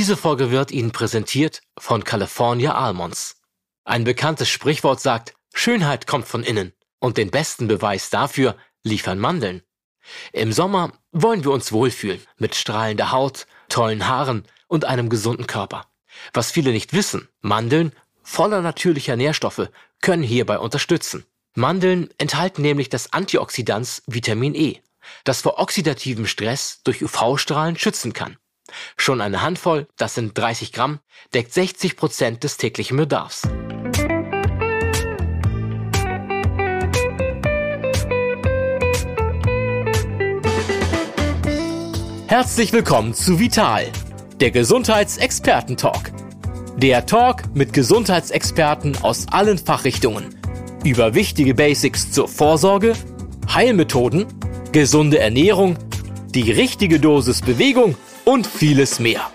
Diese Folge wird Ihnen präsentiert von California Almonds. Ein bekanntes Sprichwort sagt, Schönheit kommt von innen und den besten Beweis dafür liefern Mandeln. Im Sommer wollen wir uns wohlfühlen mit strahlender Haut, tollen Haaren und einem gesunden Körper. Was viele nicht wissen, Mandeln, voller natürlicher Nährstoffe, können hierbei unterstützen. Mandeln enthalten nämlich das Antioxidans Vitamin E, das vor oxidativem Stress durch UV-Strahlen schützen kann. Schon eine Handvoll, das sind 30 Gramm, deckt 60 Prozent des täglichen Bedarfs. Herzlich willkommen zu Vital, der Gesundheitsexperten-Talk. Der Talk mit Gesundheitsexperten aus allen Fachrichtungen über wichtige Basics zur Vorsorge, Heilmethoden, gesunde Ernährung, die richtige Dosis Bewegung und vieles mehr.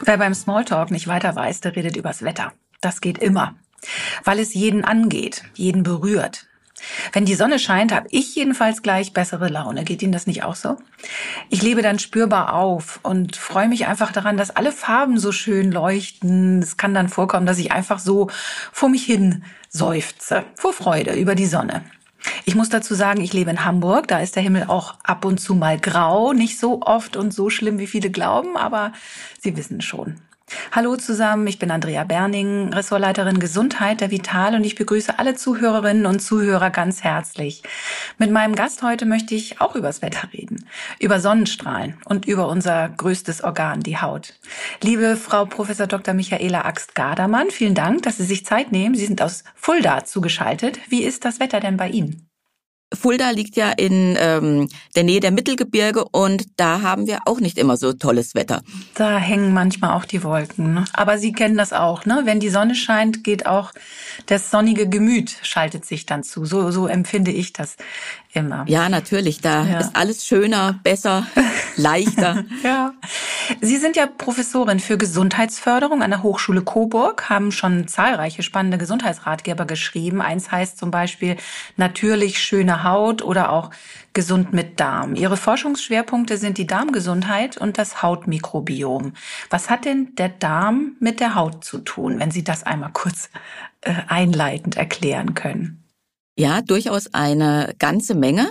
Wer beim Smalltalk nicht weiter weiß, der redet übers Wetter. Das geht immer. Weil es jeden angeht, jeden berührt. Wenn die Sonne scheint, habe ich jedenfalls gleich bessere Laune. Geht Ihnen das nicht auch so? Ich lebe dann spürbar auf und freue mich einfach daran, dass alle Farben so schön leuchten. Es kann dann vorkommen, dass ich einfach so vor mich hin seufze, vor Freude über die Sonne. Ich muss dazu sagen, ich lebe in Hamburg. Da ist der Himmel auch ab und zu mal grau. Nicht so oft und so schlimm, wie viele glauben, aber Sie wissen schon. Hallo zusammen, ich bin Andrea Berning, Ressortleiterin Gesundheit der Vital und ich begrüße alle Zuhörerinnen und Zuhörer ganz herzlich. Mit meinem Gast heute möchte ich auch übers Wetter reden, über Sonnenstrahlen und über unser größtes Organ, die Haut. Liebe Frau Professor Dr. Michaela Axt-Gardermann, vielen Dank, dass Sie sich Zeit nehmen. Sie sind aus Fulda zugeschaltet. Wie ist das Wetter denn bei Ihnen? Fulda liegt ja in ähm, der Nähe der Mittelgebirge und da haben wir auch nicht immer so tolles Wetter. Da hängen manchmal auch die Wolken. Ne? Aber Sie kennen das auch, ne? Wenn die Sonne scheint, geht auch das sonnige Gemüt schaltet sich dann zu. So, so empfinde ich das immer. Ja, natürlich. Da ja. ist alles schöner, besser, leichter. ja. Sie sind ja Professorin für Gesundheitsförderung an der Hochschule Coburg, haben schon zahlreiche spannende Gesundheitsratgeber geschrieben. Eins heißt zum Beispiel natürlich schöne Haut oder auch gesund mit Darm. Ihre Forschungsschwerpunkte sind die Darmgesundheit und das Hautmikrobiom. Was hat denn der Darm mit der Haut zu tun, wenn Sie das einmal kurz äh, einleitend erklären können? Ja, durchaus eine ganze Menge.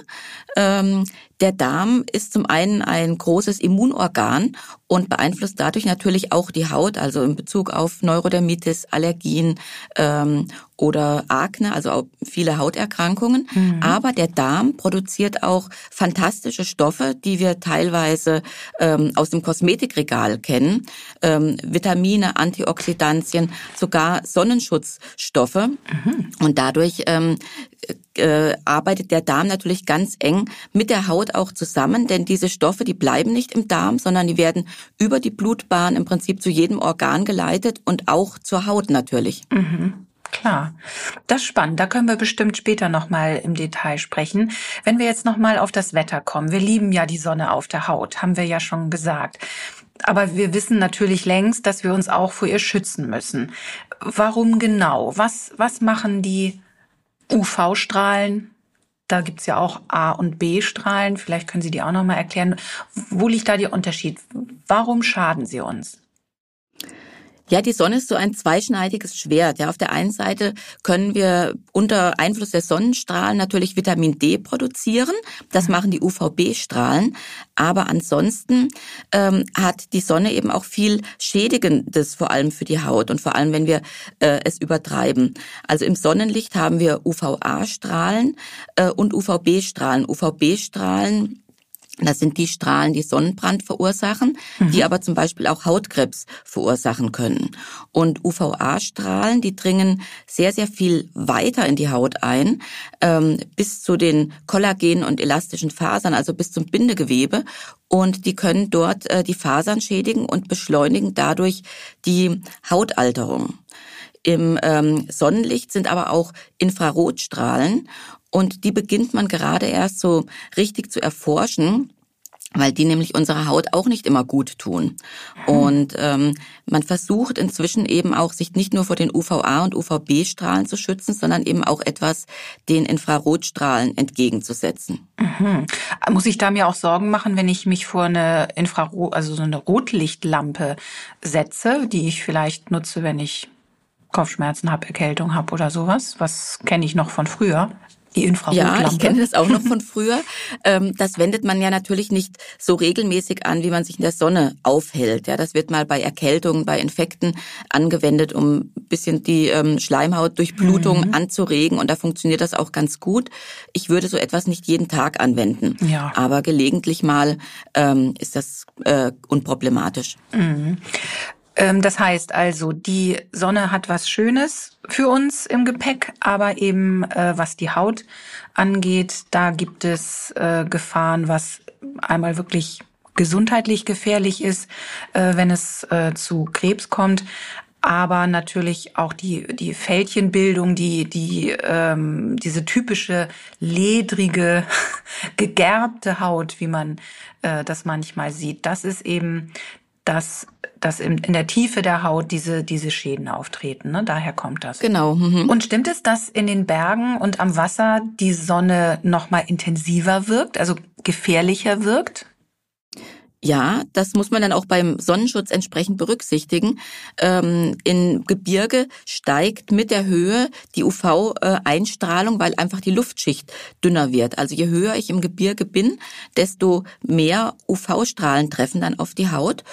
Ähm, der Darm ist zum einen ein großes Immunorgan und beeinflusst dadurch natürlich auch die Haut, also in Bezug auf Neurodermitis, Allergien ähm, oder Akne, also auch viele Hauterkrankungen. Mhm. Aber der Darm produziert auch fantastische Stoffe, die wir teilweise ähm, aus dem Kosmetikregal kennen. Ähm, Vitamine, Antioxidantien, sogar Sonnenschutzstoffe. Mhm. Und dadurch ähm, äh, arbeitet der Darm natürlich ganz eng mit der Haut auch zusammen, denn diese Stoffe, die bleiben nicht im Darm, sondern die werden über die Blutbahn im Prinzip zu jedem Organ geleitet und auch zur Haut natürlich. Mhm. Klar, das ist spannend. Da können wir bestimmt später nochmal im Detail sprechen. Wenn wir jetzt nochmal auf das Wetter kommen. Wir lieben ja die Sonne auf der Haut, haben wir ja schon gesagt. Aber wir wissen natürlich längst, dass wir uns auch vor ihr schützen müssen. Warum genau? Was, was machen die UV-Strahlen? Da gibt's ja auch A- und B-Strahlen. Vielleicht können Sie die auch nochmal erklären. Wo liegt da der Unterschied? Warum schaden sie uns? Ja, die Sonne ist so ein zweischneidiges Schwert. Ja, auf der einen Seite können wir unter Einfluss der Sonnenstrahlen natürlich Vitamin D produzieren. Das machen die UVB-Strahlen. Aber ansonsten ähm, hat die Sonne eben auch viel Schädigendes, vor allem für die Haut und vor allem, wenn wir äh, es übertreiben. Also im Sonnenlicht haben wir UVA-Strahlen äh, und UVB-Strahlen. UVB-Strahlen das sind die Strahlen, die Sonnenbrand verursachen, mhm. die aber zum Beispiel auch Hautkrebs verursachen können. Und UVA-Strahlen, die dringen sehr, sehr viel weiter in die Haut ein, ähm, bis zu den Kollagen und elastischen Fasern, also bis zum Bindegewebe. Und die können dort äh, die Fasern schädigen und beschleunigen dadurch die Hautalterung. Im ähm, Sonnenlicht sind aber auch Infrarotstrahlen und die beginnt man gerade erst so richtig zu erforschen. weil die nämlich unserer Haut auch nicht immer gut tun. Und ähm, man versucht inzwischen eben auch, sich nicht nur vor den UVA und UVB-Strahlen zu schützen, sondern eben auch etwas den Infrarotstrahlen entgegenzusetzen. Mhm. Muss ich da mir auch Sorgen machen, wenn ich mich vor eine Infrarot, also so eine Rotlichtlampe setze, die ich vielleicht nutze, wenn ich Kopfschmerzen habe, Erkältung habe oder sowas? Was kenne ich noch von früher? Die Infrarotlampe. Ja, ich kenne das auch noch von früher. Ähm, das wendet man ja natürlich nicht so regelmäßig an, wie man sich in der Sonne aufhält. Ja, das wird mal bei Erkältungen, bei Infekten angewendet, um ein bisschen die ähm, Schleimhautdurchblutung mhm. anzuregen. Und da funktioniert das auch ganz gut. Ich würde so etwas nicht jeden Tag anwenden. Ja. Aber gelegentlich mal ähm, ist das äh, unproblematisch. Mhm. Ähm, das heißt also, die Sonne hat was Schönes für uns im Gepäck, aber eben äh, was die Haut angeht, da gibt es äh, Gefahren, was einmal wirklich gesundheitlich gefährlich ist, äh, wenn es zu Krebs kommt, aber natürlich auch die die Fältchenbildung, die die ähm, diese typische ledrige gegerbte Haut, wie man äh, das manchmal sieht, das ist eben dass, dass in, in der Tiefe der Haut diese, diese Schäden auftreten. Ne? Daher kommt das. Genau. Mhm. Und stimmt es, dass in den Bergen und am Wasser die Sonne noch mal intensiver wirkt, also gefährlicher wirkt? Ja, das muss man dann auch beim Sonnenschutz entsprechend berücksichtigen. Ähm, in Gebirge steigt mit der Höhe die UV-Einstrahlung, weil einfach die Luftschicht dünner wird. Also je höher ich im Gebirge bin, desto mehr UV-Strahlen treffen dann auf die Haut.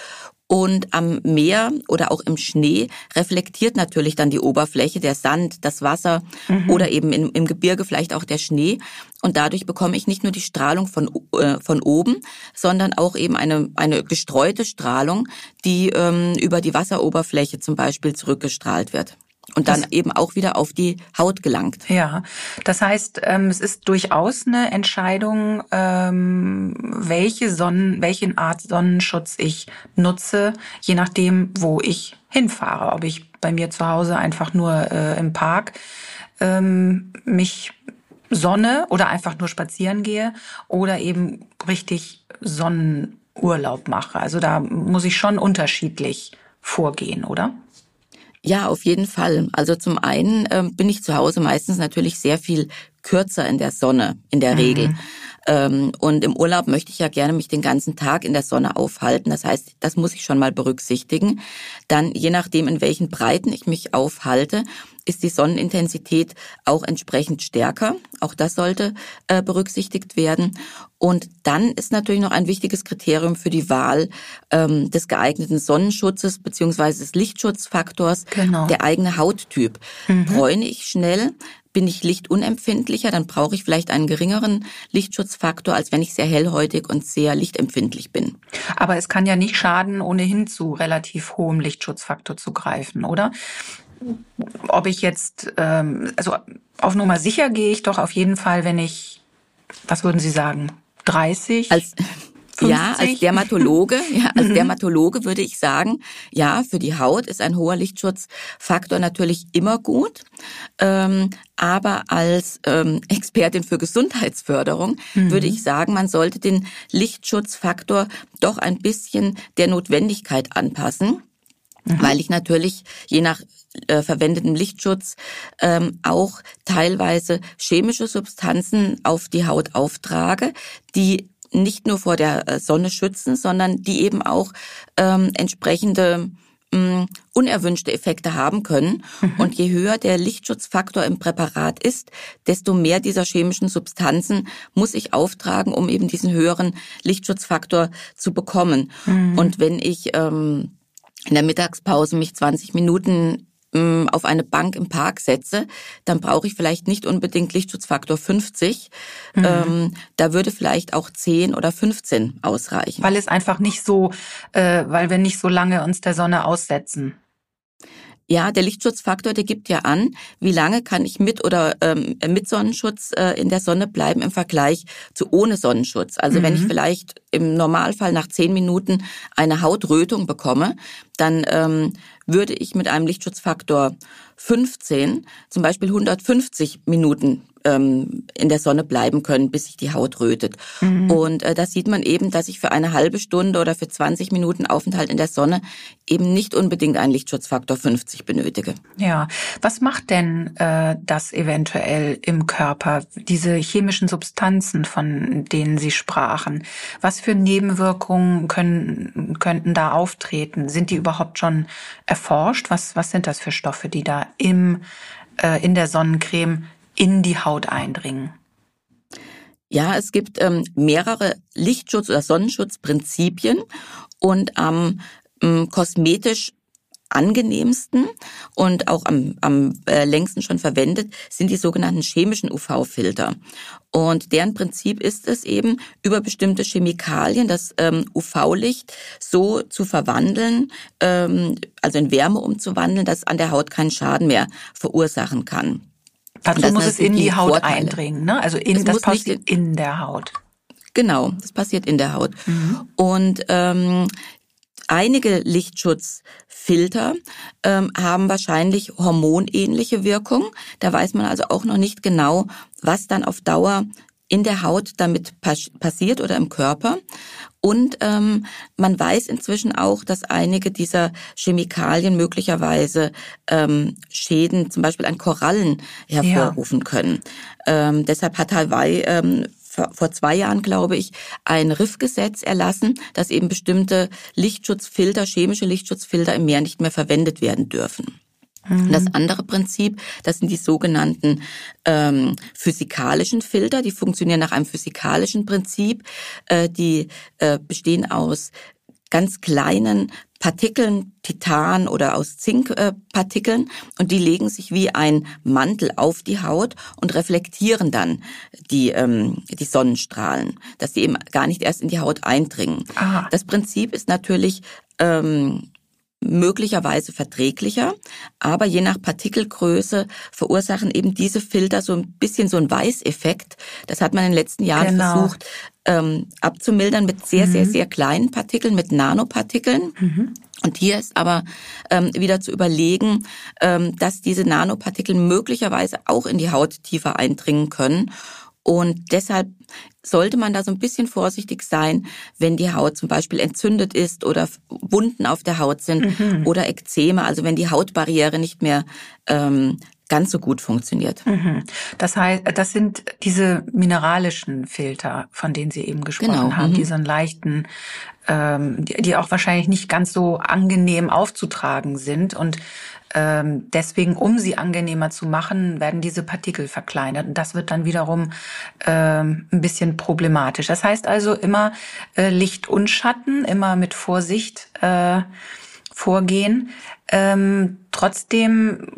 Und am Meer oder auch im Schnee reflektiert natürlich dann die Oberfläche, der Sand, das Wasser mhm. oder eben im, im, Gebirge vielleicht auch der Schnee. Und dadurch bekomme ich nicht nur die Strahlung von, äh, von oben, sondern auch eben eine, eine gestreute Strahlung, die ähm, über die Wasseroberfläche zum Beispiel zurückgestrahlt wird und dann das, eben auch wieder auf die Haut gelangt. Ja, das heißt, ähm, es ist durchaus eine Entscheidung, ähm, welche Sonnen, welchen Art Sonnenschutz ich nutze, je nachdem, wo ich hinfahre. Ob ich bei mir zu Hause einfach nur äh, im Park ähm, mich sonne oder einfach nur spazieren gehe oder eben richtig Sonnenurlaub mache. Also da muss ich schon unterschiedlich vorgehen, oder? Ja, auf jeden Fall. Also zum einen ähm, bin ich zu Hause meistens natürlich sehr viel kürzer in der Sonne, in der mhm. Regel. Ähm, und im Urlaub möchte ich ja gerne mich den ganzen Tag in der Sonne aufhalten. Das heißt, das muss ich schon mal berücksichtigen. Dann, je nachdem, in welchen Breiten ich mich aufhalte, ist die Sonnenintensität auch entsprechend stärker. Auch das sollte äh, berücksichtigt werden. Und dann ist natürlich noch ein wichtiges Kriterium für die Wahl ähm, des geeigneten Sonnenschutzes beziehungsweise des Lichtschutzfaktors genau. der eigene Hauttyp. Mhm. Bräune ich schnell, bin ich lichtunempfindlicher, dann brauche ich vielleicht einen geringeren Lichtschutzfaktor, als wenn ich sehr hellhäutig und sehr lichtempfindlich bin. Aber es kann ja nicht schaden, ohnehin zu relativ hohem Lichtschutzfaktor zu greifen, oder? Ob ich jetzt, ähm, also auf Nummer sicher gehe ich doch auf jeden Fall, wenn ich, was würden Sie sagen, 30? Als 50? Ja, als Dermatologe, ja, als mhm. Dermatologe würde ich sagen, ja, für die Haut ist ein hoher Lichtschutzfaktor natürlich immer gut. Ähm, aber als ähm, Expertin für Gesundheitsförderung mhm. würde ich sagen, man sollte den Lichtschutzfaktor doch ein bisschen der Notwendigkeit anpassen. Mhm. Weil ich natürlich je nach äh, verwendetem Lichtschutz ähm, auch teilweise chemische Substanzen auf die Haut auftrage, die nicht nur vor der äh, Sonne schützen, sondern die eben auch ähm, entsprechende mh, mm, unerwünschte Effekte haben können. Mhm. Und je höher der Lichtschutzfaktor im Präparat ist, desto mehr dieser chemischen Substanzen muss ich auftragen, um eben diesen höheren Lichtschutzfaktor zu bekommen. Mhm. Und wenn ich ähm, in der Mittagspause mich 20 Minuten ähm, auf eine Bank im Park setze, dann brauche ich vielleicht nicht unbedingt Lichtschutzfaktor 50. Mhm. Ähm, da würde vielleicht auch 10 oder 15 ausreichen. Weil es einfach nicht so, äh, weil wir nicht so lange uns der Sonne aussetzen. Ja, der Lichtschutzfaktor, der gibt ja an, wie lange kann ich mit oder ähm, mit Sonnenschutz äh, in der Sonne bleiben im Vergleich zu ohne Sonnenschutz. Also mhm. wenn ich mhm. vielleicht im Normalfall nach zehn Minuten eine Hautrötung bekomme, dann ähm, würde ich mit einem Lichtschutzfaktor 15 zum Beispiel 150 Minuten ähm, in der Sonne bleiben können, bis sich die Haut rötet. Mhm. Und äh, da sieht man eben, dass ich für eine halbe Stunde oder für 20 Minuten Aufenthalt in der Sonne eben nicht unbedingt einen Lichtschutzfaktor 50 benötige. Ja, was macht denn äh, das eventuell im Körper, diese chemischen Substanzen, von denen Sie sprachen? Was für Nebenwirkungen können, könnten da auftreten? Sind die überhaupt schon erforscht? Was, was sind das für Stoffe, die da im, äh, in der Sonnencreme in die Haut eindringen? Ja, es gibt ähm, mehrere Lichtschutz- oder Sonnenschutzprinzipien und am ähm, kosmetisch angenehmsten und auch am, am äh, längsten schon verwendet sind die sogenannten chemischen UV-Filter. Und deren Prinzip ist es eben, über bestimmte Chemikalien das ähm, UV-Licht so zu verwandeln, ähm, also in Wärme umzuwandeln, dass an der Haut keinen Schaden mehr verursachen kann. Dazu muss es in die, die Haut Vorteile. eindringen, ne? Also in, das passiert in der Haut. Genau, das passiert in der Haut. Mhm. Und ähm, einige Lichtschutzfilter ähm, haben wahrscheinlich hormonähnliche Wirkung. Da weiß man also auch noch nicht genau, was dann auf Dauer in der Haut damit passiert oder im Körper. Und ähm, man weiß inzwischen auch, dass einige dieser Chemikalien möglicherweise ähm, Schäden, zum Beispiel an Korallen, hervorrufen ja. können. Ähm, deshalb hat Hawaii ähm, vor zwei Jahren, glaube ich, ein Riffgesetz erlassen, dass eben bestimmte Lichtschutzfilter, chemische Lichtschutzfilter im Meer nicht mehr verwendet werden dürfen. Mhm. Das andere Prinzip, das sind die sogenannten ähm, physikalischen Filter. Die funktionieren nach einem physikalischen Prinzip. Äh, die äh, bestehen aus ganz kleinen Partikeln, Titan oder aus Zinkpartikeln und die legen sich wie ein Mantel auf die Haut und reflektieren dann die, ähm, die Sonnenstrahlen, dass sie eben gar nicht erst in die Haut eindringen. Aha. Das Prinzip ist natürlich ähm, möglicherweise verträglicher, aber je nach Partikelgröße verursachen eben diese Filter so ein bisschen so einen Weißeffekt. Das hat man in den letzten Jahren genau. versucht ähm, abzumildern mit sehr, mhm. sehr, sehr kleinen Partikeln, mit Nanopartikeln. Mhm. Und hier ist aber ähm, wieder zu überlegen, ähm, dass diese Nanopartikel möglicherweise auch in die Haut tiefer eindringen können und deshalb sollte man da so ein bisschen vorsichtig sein, wenn die Haut zum Beispiel entzündet ist oder Wunden auf der Haut sind mhm. oder Ekzeme, also wenn die Hautbarriere nicht mehr ähm, ganz so gut funktioniert. Mhm. Das heißt, das sind diese mineralischen Filter, von denen Sie eben gesprochen genau. haben, mhm. diesen leichten, ähm, die, die auch wahrscheinlich nicht ganz so angenehm aufzutragen sind und ähm, deswegen, um sie angenehmer zu machen, werden diese Partikel verkleinert. Und das wird dann wiederum ähm, ein bisschen problematisch. Das heißt also immer äh, Licht und Schatten, immer mit Vorsicht äh, vorgehen. Ähm, trotzdem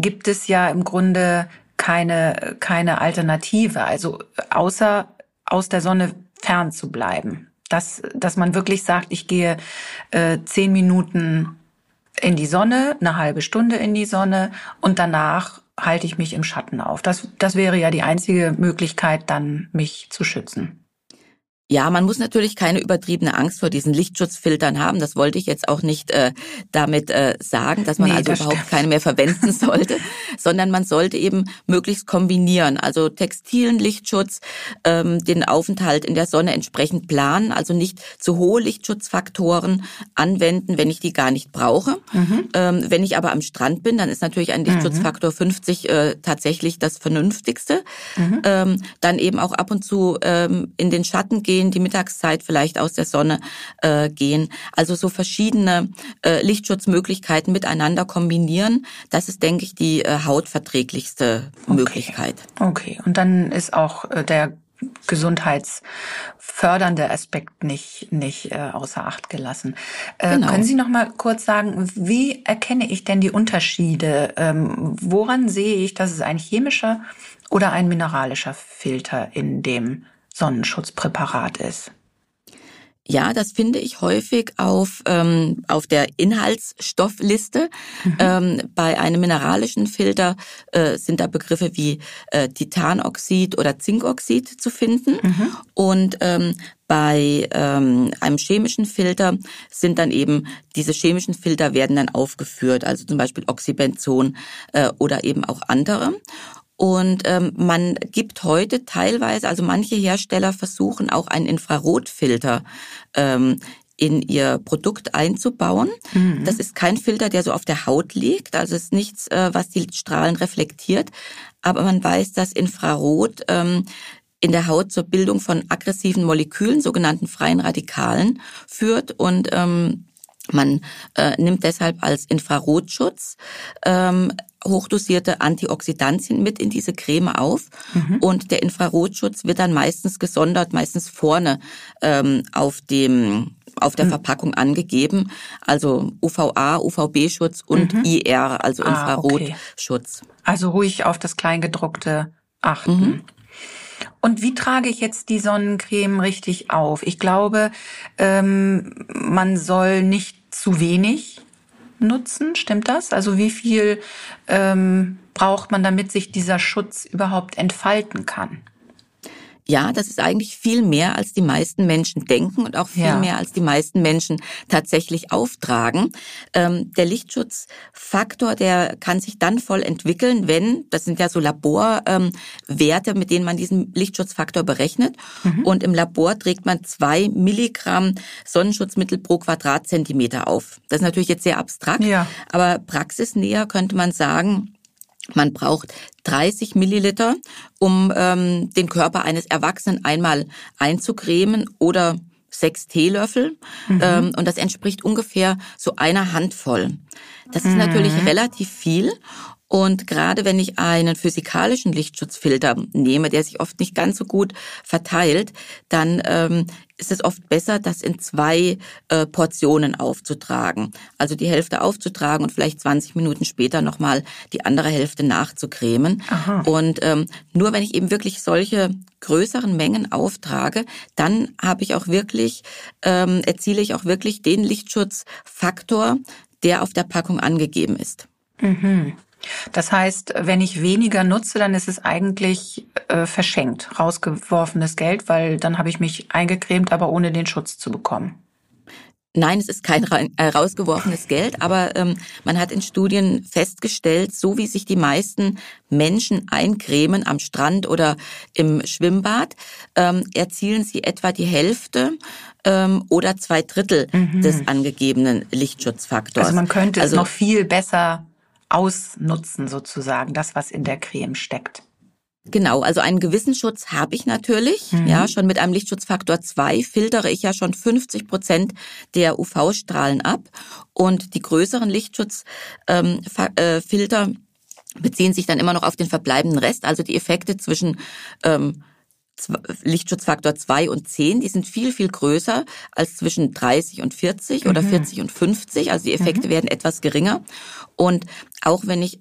gibt es ja im Grunde keine, keine Alternative, also außer aus der Sonne fern zu bleiben. Dass, dass man wirklich sagt, ich gehe äh, zehn Minuten in die Sonne, eine halbe Stunde in die Sonne und danach halte ich mich im Schatten auf. Das, das wäre ja die einzige Möglichkeit, dann mich zu schützen. Ja, man muss natürlich keine übertriebene Angst vor diesen Lichtschutzfiltern haben. Das wollte ich jetzt auch nicht äh, damit äh, sagen, dass man nee, also das überhaupt stimmt. keine mehr verwenden sollte, sondern man sollte eben möglichst kombinieren. Also textilen Lichtschutz, ähm, den Aufenthalt in der Sonne entsprechend planen, also nicht zu hohe Lichtschutzfaktoren anwenden, wenn ich die gar nicht brauche. Mhm. Ähm, wenn ich aber am Strand bin, dann ist natürlich ein Lichtschutzfaktor mhm. 50 äh, tatsächlich das Vernünftigste. Mhm. Ähm, dann eben auch ab und zu ähm, in den Schatten gehen gehen, die Mittagszeit vielleicht aus der Sonne äh, gehen. Also so verschiedene äh, Lichtschutzmöglichkeiten miteinander kombinieren. Das ist, denke ich, die äh, hautverträglichste okay. Möglichkeit. Okay, und dann ist auch äh, der gesundheitsfördernde Aspekt nicht nicht äh, außer Acht gelassen. Äh, genau. Können Sie noch mal kurz sagen, wie erkenne ich denn die Unterschiede? Ähm, woran sehe ich, dass es ein chemischer oder ein mineralischer Filter in dem Sonnenschutzpräparat ist. Ja, das finde ich häufig auf, ähm, auf der Inhaltsstoffliste. Mhm. Ähm, bei einem mineralischen Filter äh, sind da Begriffe wie äh, Titanoxid oder Zinkoxid zu finden. Mhm. Und ähm, bei ähm, einem chemischen Filter sind dann eben diese chemischen Filter werden dann aufgeführt, also zum Beispiel Oxybenzon äh, oder eben auch andere. Und ähm, man gibt heute teilweise, also manche Hersteller versuchen auch einen Infrarotfilter ähm, in ihr Produkt einzubauen. Mhm. Das ist kein Filter, der so auf der Haut liegt, also ist nichts, äh, was die Strahlen reflektiert. Aber man weiß, dass Infrarot ähm, in der Haut zur Bildung von aggressiven Molekülen, sogenannten freien Radikalen, führt und ähm, man äh, nimmt deshalb als Infrarotschutz ähm, hochdosierte Antioxidantien mit in diese Creme auf mhm. und der Infrarotschutz wird dann meistens gesondert, meistens vorne ähm, auf dem auf der mhm. Verpackung angegeben, also UVA, UVB-Schutz und mhm. IR, also ah, Infrarotschutz. Okay. Also ruhig auf das Kleingedruckte achten. Mhm. Und wie trage ich jetzt die Sonnencreme richtig auf? Ich glaube, ähm, man soll nicht zu wenig nutzen, stimmt das? Also wie viel ähm, braucht man, damit sich dieser Schutz überhaupt entfalten kann? Ja, das ist eigentlich viel mehr, als die meisten Menschen denken und auch viel ja. mehr, als die meisten Menschen tatsächlich auftragen. Ähm, der Lichtschutzfaktor, der kann sich dann voll entwickeln, wenn, das sind ja so Laborwerte, ähm, mit denen man diesen Lichtschutzfaktor berechnet. Mhm. Und im Labor trägt man zwei Milligramm Sonnenschutzmittel pro Quadratzentimeter auf. Das ist natürlich jetzt sehr abstrakt, ja. aber praxisnäher könnte man sagen, man braucht 30 Milliliter, um ähm, den Körper eines Erwachsenen einmal einzucremen oder sechs Teelöffel. Mhm. Ähm, und das entspricht ungefähr so einer Handvoll. Das ist mhm. natürlich relativ viel. Und gerade wenn ich einen physikalischen Lichtschutzfilter nehme, der sich oft nicht ganz so gut verteilt, dann ähm, ist es oft besser, das in zwei äh, Portionen aufzutragen. Also die Hälfte aufzutragen und vielleicht 20 Minuten später nochmal die andere Hälfte nachzucremen. Aha. Und ähm, nur wenn ich eben wirklich solche größeren Mengen auftrage, dann habe ich auch wirklich, ähm, erziele ich auch wirklich den Lichtschutzfaktor, der auf der Packung angegeben ist. Mhm. Das heißt, wenn ich weniger nutze, dann ist es eigentlich äh, verschenkt, rausgeworfenes Geld, weil dann habe ich mich eingecremt, aber ohne den Schutz zu bekommen. Nein, es ist kein äh, rausgeworfenes Geld, aber ähm, man hat in Studien festgestellt, so wie sich die meisten Menschen eincremen am Strand oder im Schwimmbad, ähm, erzielen sie etwa die Hälfte ähm, oder zwei Drittel mhm. des angegebenen Lichtschutzfaktors. Also man könnte also, es noch viel besser ausnutzen sozusagen, das, was in der Creme steckt. Genau, also einen gewissen Schutz habe ich natürlich. Mhm. Ja, schon mit einem Lichtschutzfaktor 2 filtere ich ja schon 50 Prozent der UV-Strahlen ab. Und die größeren Lichtschutzfilter ähm, äh, beziehen sich dann immer noch auf den verbleibenden Rest, also die Effekte zwischen ähm, Lichtschutzfaktor 2 und 10, die sind viel, viel größer als zwischen 30 und 40 mhm. oder 40 und 50. Also die Effekte mhm. werden etwas geringer. Und auch wenn ich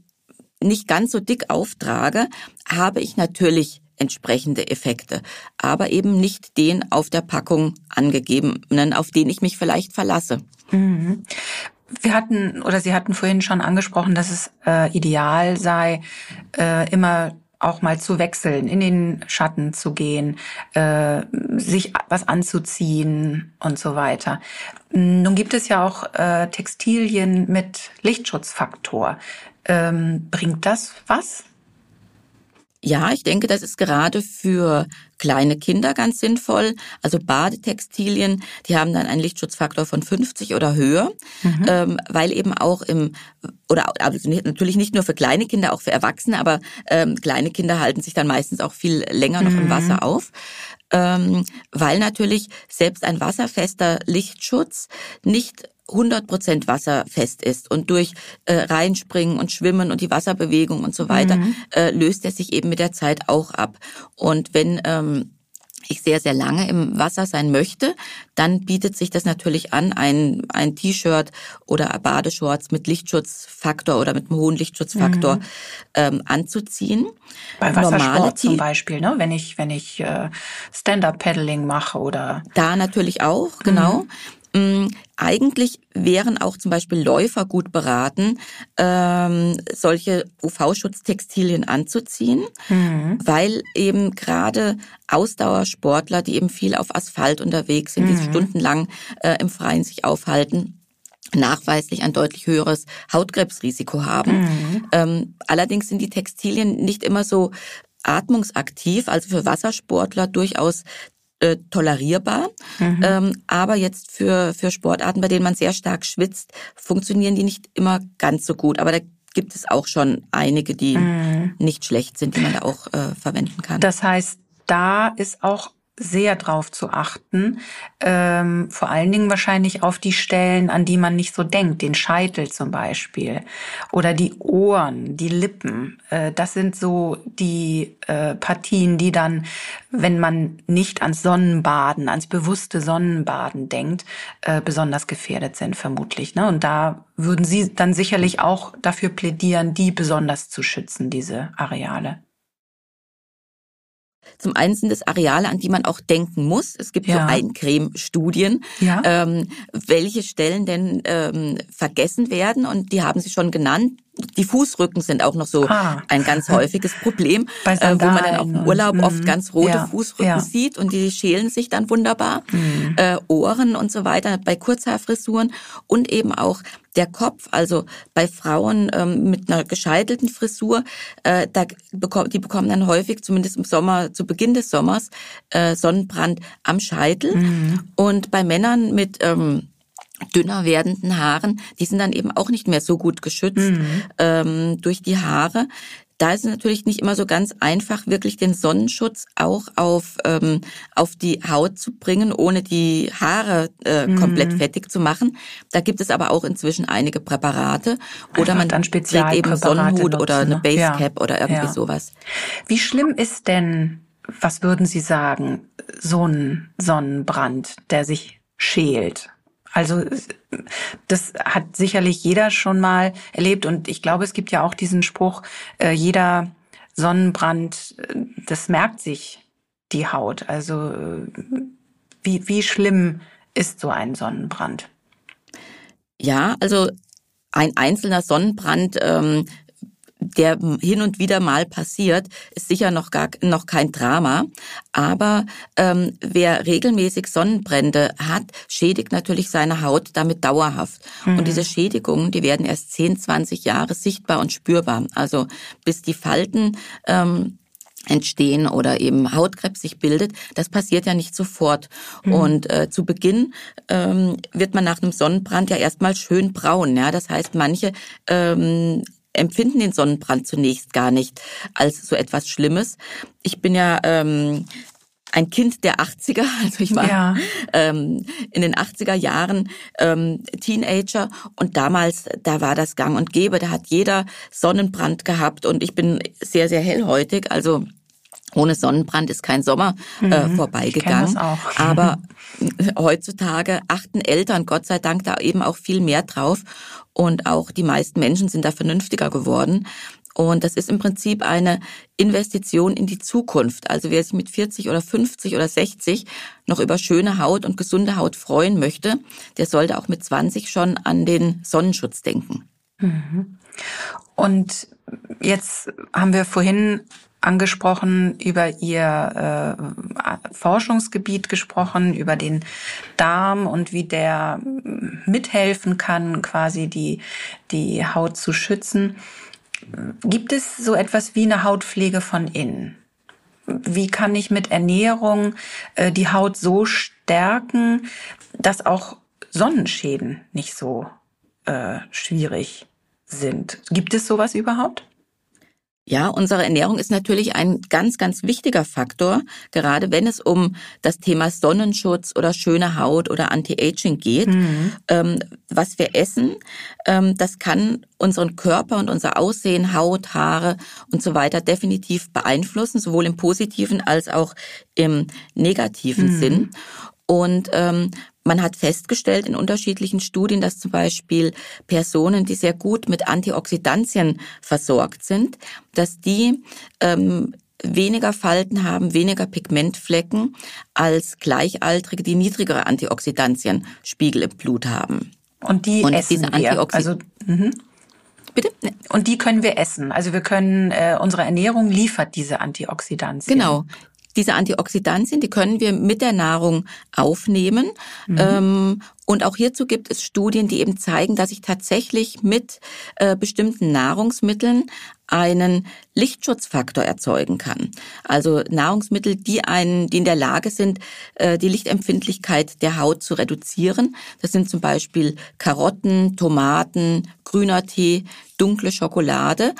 nicht ganz so dick auftrage, habe ich natürlich entsprechende Effekte, aber eben nicht den auf der Packung angegebenen, auf den ich mich vielleicht verlasse. Mhm. Wir hatten oder Sie hatten vorhin schon angesprochen, dass es äh, ideal sei, äh, immer auch mal zu wechseln, in den Schatten zu gehen, äh, sich was anzuziehen und so weiter. Nun gibt es ja auch äh, Textilien mit Lichtschutzfaktor. Ähm, bringt das was? Ja, ich denke, das ist gerade für kleine Kinder ganz sinnvoll. Also Badetextilien, die haben dann einen Lichtschutzfaktor von 50 oder höher, mhm. ähm, weil eben auch im oder also natürlich nicht nur für kleine Kinder, auch für Erwachsene, aber ähm, kleine Kinder halten sich dann meistens auch viel länger noch mhm. im Wasser auf. Ähm, weil natürlich selbst ein wasserfester Lichtschutz nicht 100% wasserfest ist und durch äh, Reinspringen und Schwimmen und die Wasserbewegung und so weiter mhm. äh, löst er sich eben mit der Zeit auch ab. Und wenn ähm, ich sehr, sehr lange im Wasser sein möchte, dann bietet sich das natürlich an, ein, ein T-Shirt oder Badeshorts mit Lichtschutzfaktor oder mit einem hohen Lichtschutzfaktor mhm. ähm, anzuziehen. Bei Wassersport zum Beispiel, ne? wenn ich, wenn ich äh, Stand-Up-Paddling mache oder... Da natürlich auch, genau. Mhm. Mm, eigentlich wären auch zum Beispiel Läufer gut beraten, ähm, solche UV-Schutztextilien anzuziehen, mhm. weil eben gerade Ausdauersportler, die eben viel auf Asphalt unterwegs sind, mhm. die stundenlang äh, im Freien sich aufhalten, nachweislich ein deutlich höheres Hautkrebsrisiko haben. Mhm. Ähm, allerdings sind die Textilien nicht immer so atmungsaktiv, also für Wassersportler durchaus äh, tolerierbar. Mhm. Ähm, aber jetzt für, für Sportarten, bei denen man sehr stark schwitzt, funktionieren die nicht immer ganz so gut. Aber da gibt es auch schon einige, die mhm. nicht schlecht sind, die man da auch äh, verwenden kann. Das heißt, da ist auch sehr drauf zu achten. Ähm, vor allen Dingen wahrscheinlich auf die Stellen, an die man nicht so denkt, den Scheitel zum Beispiel oder die Ohren, die Lippen. Äh, das sind so die äh, Partien, die dann, wenn man nicht ans Sonnenbaden, ans bewusste Sonnenbaden denkt, äh, besonders gefährdet sind vermutlich. Ne? Und da würden Sie dann sicherlich auch dafür plädieren, die besonders zu schützen, diese Areale. Zum einen sind es Areale, an die man auch denken muss. Es gibt ja. so Eincreme-Studien, ja. ähm, welche Stellen denn ähm, vergessen werden. Und die haben Sie schon genannt. Die Fußrücken sind auch noch so ah. ein ganz häufiges Problem, äh, wo man dann auch im Urlaub und, oft mhm. ganz rote ja. Fußrücken ja. sieht und die schälen sich dann wunderbar. Mhm. Äh, Ohren und so weiter bei Kurzhaarfrisuren und eben auch der Kopf, also bei Frauen ähm, mit einer gescheitelten Frisur, äh, da bekommen, die bekommen dann häufig, zumindest im Sommer, zu Beginn des Sommers, äh, Sonnenbrand am Scheitel. Mhm. Und bei Männern mit ähm, dünner werdenden Haaren, die sind dann eben auch nicht mehr so gut geschützt mhm. ähm, durch die Haare. Da ist es natürlich nicht immer so ganz einfach, wirklich den Sonnenschutz auch auf, ähm, auf die Haut zu bringen, ohne die Haare äh, mhm. komplett fettig zu machen. Da gibt es aber auch inzwischen einige Präparate. Oder man dann trägt eben Sonnenhut nutzen, oder eine ne? Basecap ja. oder irgendwie ja. sowas. Wie schlimm ist denn, was würden Sie sagen, so ein Sonnenbrand, der sich schält? Also das hat sicherlich jeder schon mal erlebt und ich glaube, es gibt ja auch diesen Spruch, äh, jeder Sonnenbrand, äh, das merkt sich die Haut. Also äh, wie, wie schlimm ist so ein Sonnenbrand? Ja, also ein einzelner Sonnenbrand ähm, der hin und wieder mal passiert, ist sicher noch gar noch kein Drama. Aber ähm, wer regelmäßig Sonnenbrände hat, schädigt natürlich seine Haut damit dauerhaft. Mhm. Und diese Schädigungen, die werden erst 10, 20 Jahre sichtbar und spürbar. Also bis die Falten ähm, entstehen oder eben Hautkrebs sich bildet, das passiert ja nicht sofort. Mhm. Und äh, zu Beginn ähm, wird man nach einem Sonnenbrand ja erstmal schön braun. Ja, das heißt, manche ähm, empfinden den Sonnenbrand zunächst gar nicht als so etwas Schlimmes. Ich bin ja ähm, ein Kind der 80er, also ich war ja. ähm, in den 80er Jahren ähm, Teenager und damals, da war das gang und gäbe, da hat jeder Sonnenbrand gehabt und ich bin sehr, sehr hellhäutig, also ohne Sonnenbrand ist kein Sommer äh, mhm, vorbeigegangen. Aber heutzutage achten Eltern Gott sei Dank da eben auch viel mehr drauf. Und auch die meisten Menschen sind da vernünftiger geworden. Und das ist im Prinzip eine Investition in die Zukunft. Also wer sich mit 40 oder 50 oder 60 noch über schöne Haut und gesunde Haut freuen möchte, der sollte auch mit 20 schon an den Sonnenschutz denken. Mhm. Und jetzt haben wir vorhin angesprochen, über ihr äh, Forschungsgebiet gesprochen, über den Darm und wie der mithelfen kann, quasi die, die Haut zu schützen. Gibt es so etwas wie eine Hautpflege von innen? Wie kann ich mit Ernährung äh, die Haut so stärken, dass auch Sonnenschäden nicht so äh, schwierig sind? Gibt es sowas überhaupt? Ja, unsere Ernährung ist natürlich ein ganz, ganz wichtiger Faktor, gerade wenn es um das Thema Sonnenschutz oder schöne Haut oder Anti-Aging geht. Mhm. Ähm, was wir essen, ähm, das kann unseren Körper und unser Aussehen, Haut, Haare und so weiter definitiv beeinflussen, sowohl im positiven als auch im negativen mhm. Sinn. Und ähm, man hat festgestellt in unterschiedlichen Studien, dass zum Beispiel Personen, die sehr gut mit Antioxidantien versorgt sind, dass die ähm, weniger Falten haben, weniger Pigmentflecken als Gleichaltrige, die niedrigere Antioxidantienspiegel im Blut haben. Und die Und essen wir. Also, mhm. Bitte? Und die können wir essen. Also wir können, äh, unsere Ernährung liefert diese Antioxidantien. Genau diese Antioxidantien, die können wir mit der Nahrung aufnehmen. Mhm. Ähm, und auch hierzu gibt es Studien, die eben zeigen, dass ich tatsächlich mit äh, bestimmten Nahrungsmitteln einen Lichtschutzfaktor erzeugen kann. Also Nahrungsmittel, die einen, die in der Lage sind, äh, die Lichtempfindlichkeit der Haut zu reduzieren. Das sind zum Beispiel Karotten, Tomaten, grüner Tee, dunkle Schokolade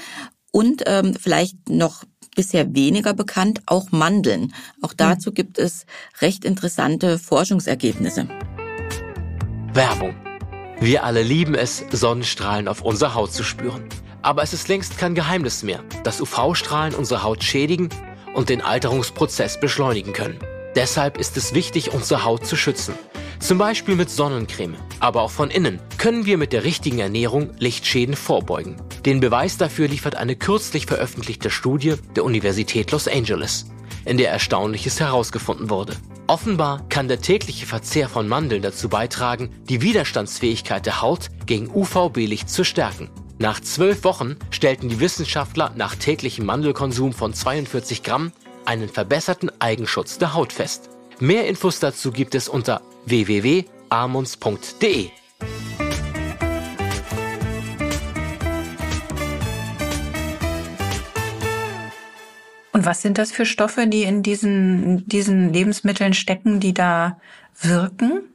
und ähm, vielleicht noch bisher weniger bekannt, auch Mandeln. Auch dazu hm. gibt es recht interessante Forschungsergebnisse. Werbung. Wir alle lieben es, Sonnenstrahlen auf unserer Haut zu spüren. Aber es ist längst kein Geheimnis mehr, dass UV-Strahlen unsere Haut schädigen und den Alterungsprozess beschleunigen können. Deshalb ist es wichtig, unsere Haut zu schützen. Zum Beispiel mit Sonnencreme, aber auch von innen können wir mit der richtigen Ernährung Lichtschäden vorbeugen. Den Beweis dafür liefert eine kürzlich veröffentlichte Studie der Universität Los Angeles, in der Erstaunliches herausgefunden wurde. Offenbar kann der tägliche Verzehr von Mandeln dazu beitragen, die Widerstandsfähigkeit der Haut gegen UVB-Licht zu stärken. Nach zwölf Wochen stellten die Wissenschaftler nach täglichem Mandelkonsum von 42 Gramm einen verbesserten Eigenschutz der Haut fest. Mehr Infos dazu gibt es unter www.amunds.de. Und was sind das für Stoffe, die in diesen, diesen Lebensmitteln stecken, die da wirken?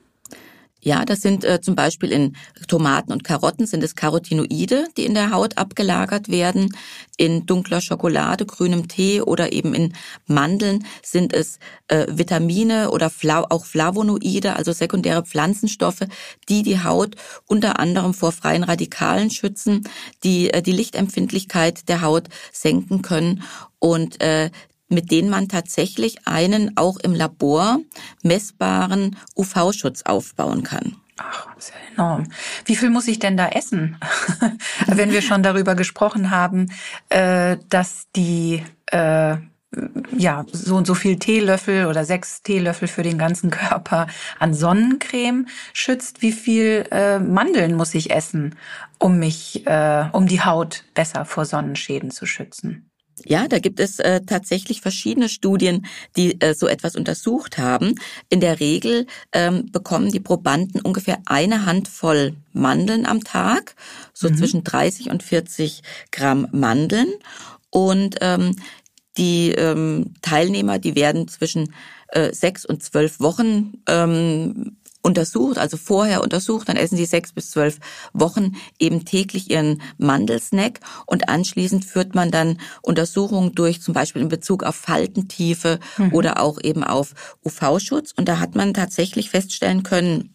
Ja, das sind äh, zum Beispiel in Tomaten und Karotten sind es Carotinoide, die in der Haut abgelagert werden. In dunkler Schokolade, grünem Tee oder eben in Mandeln sind es äh, Vitamine oder Fla auch Flavonoide, also sekundäre Pflanzenstoffe, die die Haut unter anderem vor freien Radikalen schützen, die äh, die Lichtempfindlichkeit der Haut senken können und äh, mit denen man tatsächlich einen auch im Labor messbaren UV-Schutz aufbauen kann. Ach, ist ja enorm. Wie viel muss ich denn da essen? Wenn wir schon darüber gesprochen haben, äh, dass die äh, ja so und so viel Teelöffel oder sechs Teelöffel für den ganzen Körper an Sonnencreme schützt. Wie viel äh, Mandeln muss ich essen, um mich, um die Haut besser vor Sonnenschäden zu schützen? Ja, da gibt es äh, tatsächlich verschiedene Studien, die äh, so etwas untersucht haben. In der Regel ähm, bekommen die Probanden ungefähr eine Handvoll Mandeln am Tag, so mhm. zwischen 30 und 40 Gramm Mandeln. Und ähm, die ähm, Teilnehmer, die werden zwischen äh, sechs und zwölf Wochen ähm, untersucht, also vorher untersucht, dann essen sie sechs bis zwölf Wochen eben täglich ihren Mandelsnack und anschließend führt man dann Untersuchungen durch, zum Beispiel in Bezug auf Faltentiefe mhm. oder auch eben auf UV-Schutz. Und da hat man tatsächlich feststellen können,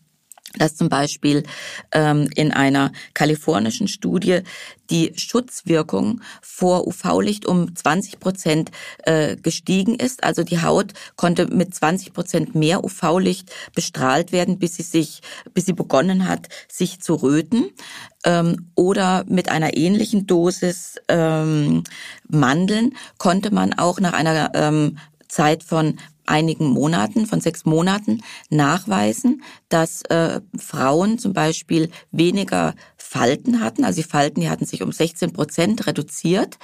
dass zum Beispiel ähm, in einer kalifornischen Studie die Schutzwirkung vor UV-Licht um 20 Prozent äh, gestiegen ist. Also die Haut konnte mit 20 Prozent mehr UV-Licht bestrahlt werden, bis sie sich, bis sie begonnen hat, sich zu röten. Ähm, oder mit einer ähnlichen Dosis ähm, Mandeln konnte man auch nach einer ähm, Zeit von einigen Monaten, von sechs Monaten nachweisen, dass äh, Frauen zum Beispiel weniger Falten hatten. Also die Falten, die hatten sich um 16 Prozent reduziert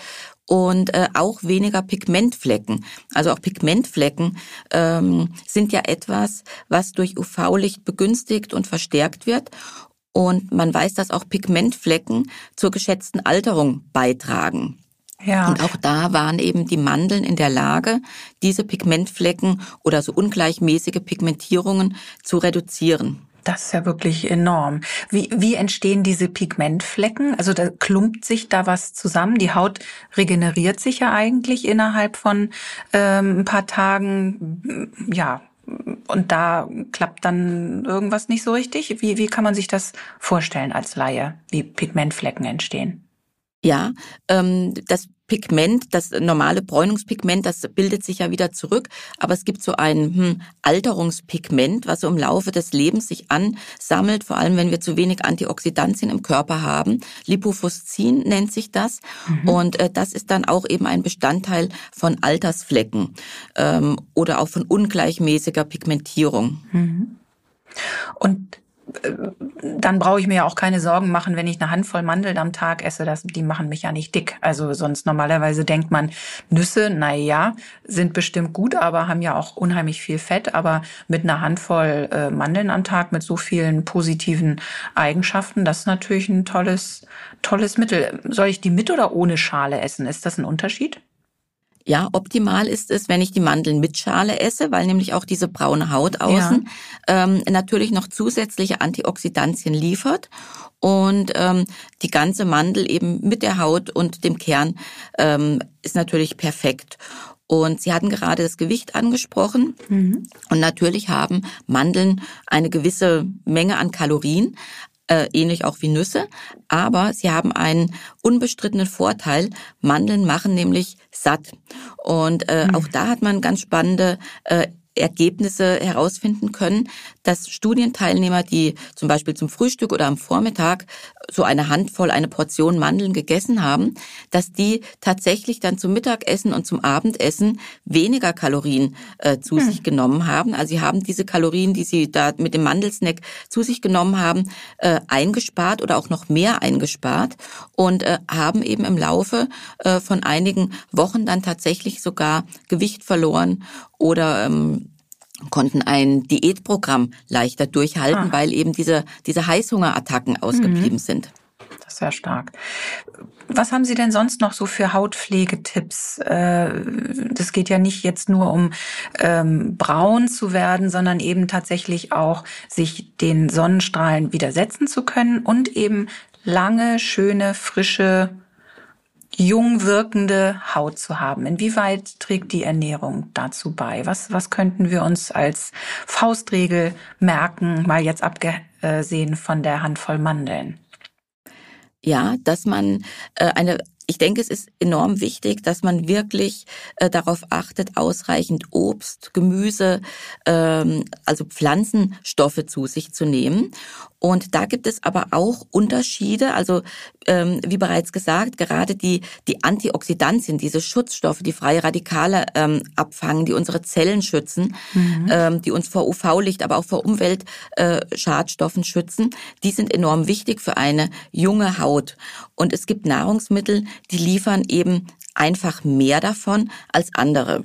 und äh, auch weniger Pigmentflecken. Also auch Pigmentflecken ähm, sind ja etwas, was durch UV-Licht begünstigt und verstärkt wird. Und man weiß, dass auch Pigmentflecken zur geschätzten Alterung beitragen. Ja. Und auch da waren eben die Mandeln in der Lage, diese Pigmentflecken oder so ungleichmäßige Pigmentierungen zu reduzieren. Das ist ja wirklich enorm. Wie, wie entstehen diese Pigmentflecken? Also da klumpt sich da was zusammen. Die Haut regeneriert sich ja eigentlich innerhalb von ähm, ein paar Tagen. Ja, und da klappt dann irgendwas nicht so richtig. Wie, wie kann man sich das vorstellen als Laie, wie Pigmentflecken entstehen? Ja, ähm, das Pigment, das normale Bräunungspigment, das bildet sich ja wieder zurück, aber es gibt so ein hm, Alterungspigment, was so im Laufe des Lebens sich ansammelt, vor allem wenn wir zu wenig Antioxidantien im Körper haben. Lipofuscin nennt sich das mhm. und äh, das ist dann auch eben ein Bestandteil von Altersflecken ähm, oder auch von ungleichmäßiger Pigmentierung. Mhm. Und dann brauche ich mir ja auch keine Sorgen machen, wenn ich eine Handvoll Mandeln am Tag esse. Das, die machen mich ja nicht dick. Also sonst normalerweise denkt man, Nüsse, na ja, sind bestimmt gut, aber haben ja auch unheimlich viel Fett. Aber mit einer Handvoll äh, Mandeln am Tag mit so vielen positiven Eigenschaften, das ist natürlich ein tolles, tolles Mittel. Soll ich die mit oder ohne Schale essen? Ist das ein Unterschied? Ja, optimal ist es, wenn ich die Mandeln mit Schale esse, weil nämlich auch diese braune Haut außen ja. ähm, natürlich noch zusätzliche Antioxidantien liefert und ähm, die ganze Mandel eben mit der Haut und dem Kern ähm, ist natürlich perfekt. Und Sie hatten gerade das Gewicht angesprochen. Mhm. Und natürlich haben Mandeln eine gewisse Menge an Kalorien, äh, ähnlich auch wie Nüsse. Aber sie haben einen unbestrittenen Vorteil. Mandeln machen nämlich satt. Und äh, mhm. auch da hat man ganz spannende äh, Ergebnisse herausfinden können, dass Studienteilnehmer, die zum Beispiel zum Frühstück oder am Vormittag so eine Handvoll, eine Portion Mandeln gegessen haben, dass die tatsächlich dann zum Mittagessen und zum Abendessen weniger Kalorien äh, zu hm. sich genommen haben. Also sie haben diese Kalorien, die sie da mit dem Mandelsnack zu sich genommen haben, äh, eingespart oder auch noch mehr eingespart und äh, haben eben im Laufe äh, von einigen Wochen dann tatsächlich sogar Gewicht verloren oder ähm, konnten ein Diätprogramm leichter durchhalten, ah. weil eben diese, diese Heißhungerattacken ausgeblieben mhm. sind. Das ist sehr stark. Was haben Sie denn sonst noch so für Hautpflegetipps? Äh, das geht ja nicht jetzt nur um ähm, braun zu werden, sondern eben tatsächlich auch sich den Sonnenstrahlen widersetzen zu können und eben lange, schöne, frische jung wirkende Haut zu haben. Inwieweit trägt die Ernährung dazu bei? Was, was könnten wir uns als Faustregel merken, mal jetzt abgesehen von der Handvoll Mandeln? Ja, dass man äh, eine ich denke, es ist enorm wichtig, dass man wirklich äh, darauf achtet, ausreichend Obst, Gemüse, ähm, also Pflanzenstoffe zu sich zu nehmen. Und da gibt es aber auch Unterschiede. Also ähm, wie bereits gesagt, gerade die, die Antioxidantien, diese Schutzstoffe, die freie Radikale ähm, abfangen, die unsere Zellen schützen, mhm. ähm, die uns vor UV-Licht, aber auch vor Umweltschadstoffen äh, schützen, die sind enorm wichtig für eine junge Haut. Und es gibt Nahrungsmittel, die liefern eben einfach mehr davon als andere.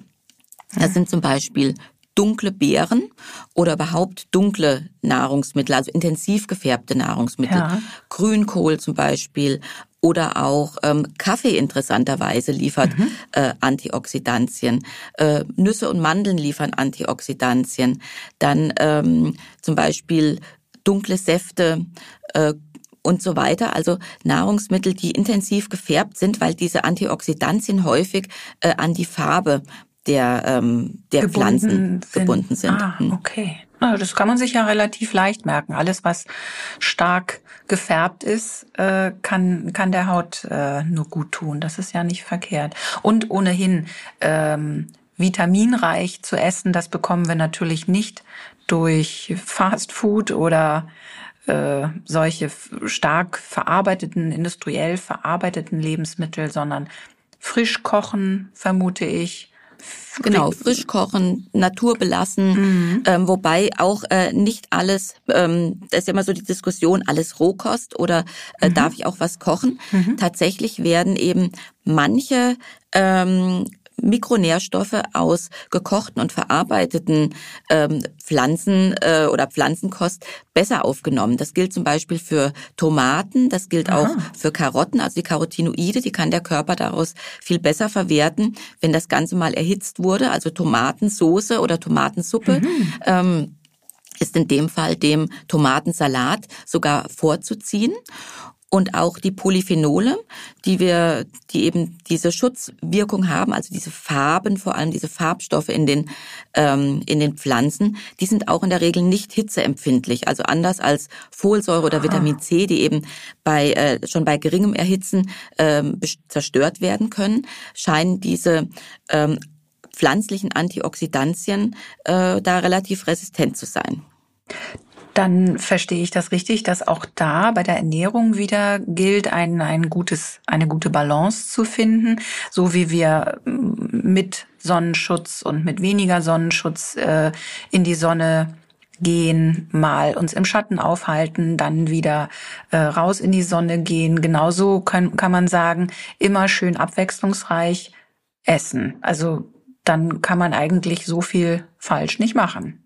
Das sind zum Beispiel dunkle Beeren oder überhaupt dunkle Nahrungsmittel, also intensiv gefärbte Nahrungsmittel. Ja. Grünkohl zum Beispiel oder auch ähm, Kaffee interessanterweise liefert mhm. äh, Antioxidantien. Äh, Nüsse und Mandeln liefern Antioxidantien. Dann ähm, zum Beispiel dunkle Säfte, äh, und so weiter. Also Nahrungsmittel, die intensiv gefärbt sind, weil diese Antioxidantien häufig äh, an die Farbe der, ähm, der gebunden Pflanzen sind. gebunden sind. Ah, hm. okay. Das kann man sich ja relativ leicht merken. Alles, was stark gefärbt ist, äh, kann, kann der Haut äh, nur gut tun. Das ist ja nicht verkehrt. Und ohnehin ähm, vitaminreich zu essen, das bekommen wir natürlich nicht durch Fast Food oder äh, solche stark verarbeiteten, industriell verarbeiteten Lebensmittel, sondern frisch kochen, vermute ich. Genau, frisch kochen, naturbelassen, mhm. ähm, wobei auch äh, nicht alles, ähm, das ist ja immer so die Diskussion, alles Rohkost oder äh, mhm. darf ich auch was kochen? Mhm. Tatsächlich werden eben manche ähm, Mikronährstoffe aus gekochten und verarbeiteten ähm, Pflanzen äh, oder Pflanzenkost besser aufgenommen. Das gilt zum Beispiel für Tomaten, das gilt Aha. auch für Karotten, also die Carotinoide, die kann der Körper daraus viel besser verwerten, wenn das Ganze mal erhitzt wurde, also Tomatensoße oder Tomatensuppe. Mhm. Ähm, ist in dem Fall dem Tomatensalat sogar vorzuziehen und auch die Polyphenole, die wir, die eben diese Schutzwirkung haben, also diese Farben, vor allem diese Farbstoffe in den ähm, in den Pflanzen, die sind auch in der Regel nicht hitzeempfindlich. Also anders als Folsäure oder Vitamin C, die eben bei äh, schon bei geringem Erhitzen ähm, zerstört werden können, scheinen diese ähm, pflanzlichen Antioxidantien äh, da relativ resistent zu sein dann verstehe ich das richtig, dass auch da bei der Ernährung wieder gilt, ein, ein gutes, eine gute Balance zu finden, so wie wir mm, mit Sonnenschutz und mit weniger Sonnenschutz äh, in die Sonne gehen, mal uns im Schatten aufhalten, dann wieder äh, raus in die Sonne gehen. Genauso kann, kann man sagen, immer schön abwechslungsreich essen. Also dann kann man eigentlich so viel falsch nicht machen.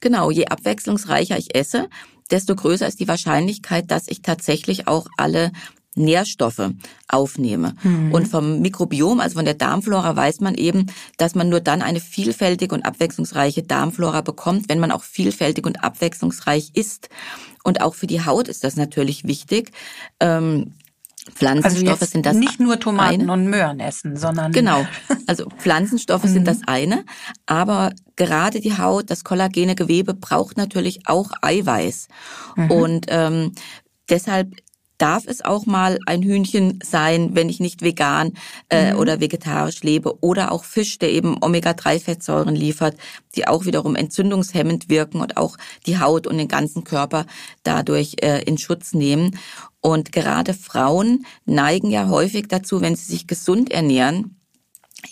Genau, je abwechslungsreicher ich esse, desto größer ist die Wahrscheinlichkeit, dass ich tatsächlich auch alle Nährstoffe aufnehme. Mhm. Und vom Mikrobiom, also von der Darmflora, weiß man eben, dass man nur dann eine vielfältige und abwechslungsreiche Darmflora bekommt, wenn man auch vielfältig und abwechslungsreich isst. Und auch für die Haut ist das natürlich wichtig. Ähm, Pflanzenstoffe also sind das nicht nur Tomaten eine. und Möhren essen, sondern genau. Also Pflanzenstoffe sind das mhm. eine, aber gerade die Haut, das kollagene Gewebe braucht natürlich auch Eiweiß mhm. und ähm, deshalb darf es auch mal ein Hühnchen sein, wenn ich nicht vegan äh, mhm. oder vegetarisch lebe oder auch Fisch, der eben Omega-3-Fettsäuren liefert, die auch wiederum entzündungshemmend wirken und auch die Haut und den ganzen Körper dadurch äh, in Schutz nehmen. Und gerade Frauen neigen ja häufig dazu, wenn sie sich gesund ernähren,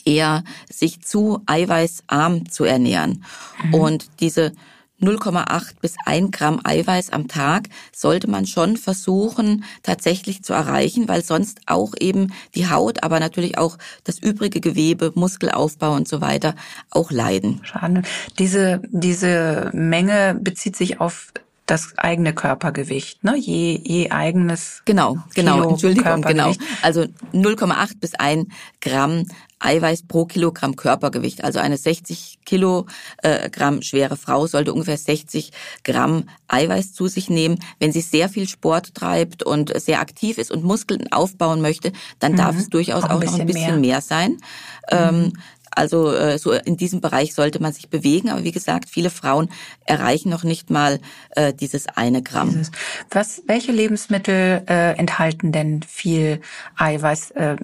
eher sich zu eiweißarm zu ernähren. Mhm. Und diese 0,8 bis 1 Gramm Eiweiß am Tag sollte man schon versuchen tatsächlich zu erreichen, weil sonst auch eben die Haut, aber natürlich auch das übrige Gewebe, Muskelaufbau und so weiter auch leiden. Schade. Diese, diese Menge bezieht sich auf das eigene Körpergewicht, ne? Je, je eigenes. Genau, genau, Kilo Entschuldigung, genau. Also 0,8 bis 1 Gramm Eiweiß pro Kilogramm Körpergewicht. Also eine 60 Kilogramm schwere Frau sollte ungefähr 60 Gramm Eiweiß zu sich nehmen. Wenn sie sehr viel Sport treibt und sehr aktiv ist und Muskeln aufbauen möchte, dann mhm. darf es durchaus auch, auch noch ein bisschen mehr, mehr sein. Ähm, mhm. Also äh, so in diesem Bereich sollte man sich bewegen. Aber wie gesagt, viele Frauen erreichen noch nicht mal äh, dieses eine Gramm. Was, welche Lebensmittel äh, enthalten denn viel Eiweiß? Äh,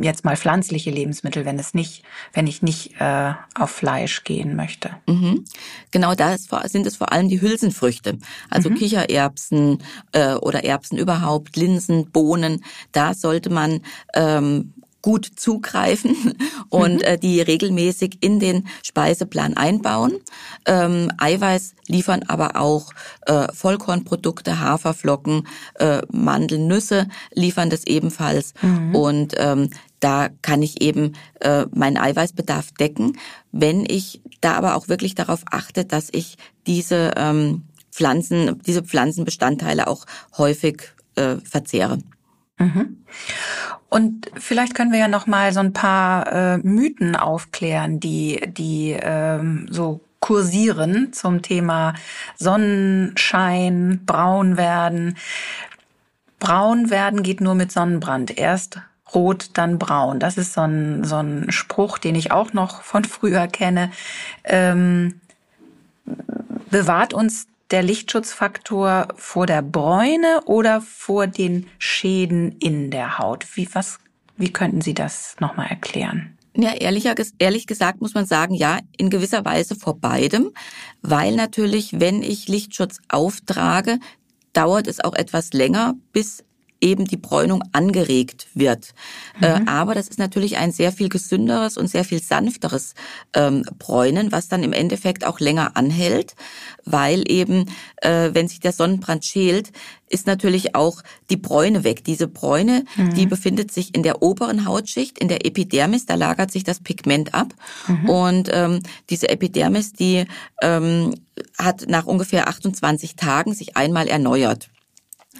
jetzt mal pflanzliche Lebensmittel, wenn es nicht, wenn ich nicht äh, auf Fleisch gehen möchte. Mhm. Genau, da sind es vor allem die Hülsenfrüchte, also mhm. Kichererbsen äh, oder Erbsen überhaupt, Linsen, Bohnen. Da sollte man ähm, gut zugreifen und mhm. äh, die regelmäßig in den Speiseplan einbauen. Ähm, Eiweiß liefern aber auch äh, Vollkornprodukte, Haferflocken, äh, Mandeln, Nüsse liefern das ebenfalls. Mhm. Und ähm, da kann ich eben äh, meinen Eiweißbedarf decken, wenn ich da aber auch wirklich darauf achte, dass ich diese ähm, Pflanzen, diese Pflanzenbestandteile auch häufig äh, verzehre. Mhm. Und vielleicht können wir ja noch mal so ein paar äh, Mythen aufklären, die die ähm, so kursieren zum Thema Sonnenschein, braun werden. Braun werden geht nur mit Sonnenbrand. Erst rot, dann braun. Das ist so ein, so ein Spruch, den ich auch noch von früher kenne. Ähm, bewahrt uns der Lichtschutzfaktor vor der Bräune oder vor den Schäden in der Haut? Wie, was, wie könnten Sie das nochmal erklären? Ja, ehrlicher, ehrlich gesagt muss man sagen, ja, in gewisser Weise vor beidem, weil natürlich, wenn ich Lichtschutz auftrage, dauert es auch etwas länger, bis eben die Bräunung angeregt wird. Äh, mhm. aber das ist natürlich ein sehr viel gesünderes und sehr viel sanfteres ähm, Bräunen, was dann im Endeffekt auch länger anhält, weil eben, äh, wenn sich der Sonnenbrand schält, ist natürlich auch die Bräune weg. Diese Bräune, mhm. die befindet sich in der oberen Hautschicht, in der Epidermis, da lagert sich das Pigment ab. Mhm. Und ähm, diese Epidermis, die ähm, hat nach ungefähr 28 Tagen sich einmal erneuert.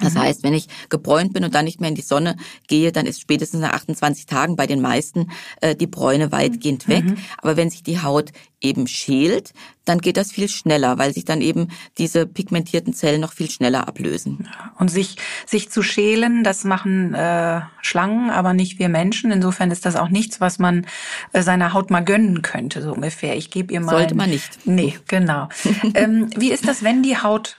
Das mhm. heißt, wenn ich gebräunt bin und dann nicht mehr in die Sonne gehe, dann ist spätestens nach 28 Tagen bei den meisten äh, die Bräune weitgehend weg. Mhm. Aber wenn sich die Haut eben schält, dann geht das viel schneller, weil sich dann eben diese pigmentierten Zellen noch viel schneller ablösen. Und sich, sich zu schälen, das machen äh, Schlangen, aber nicht wir Menschen. Insofern ist das auch nichts, was man äh, seiner Haut mal gönnen könnte, so ungefähr. Ich gebe ihr mal. Sollte man nicht. Nee, genau. ähm, wie ist das, wenn die Haut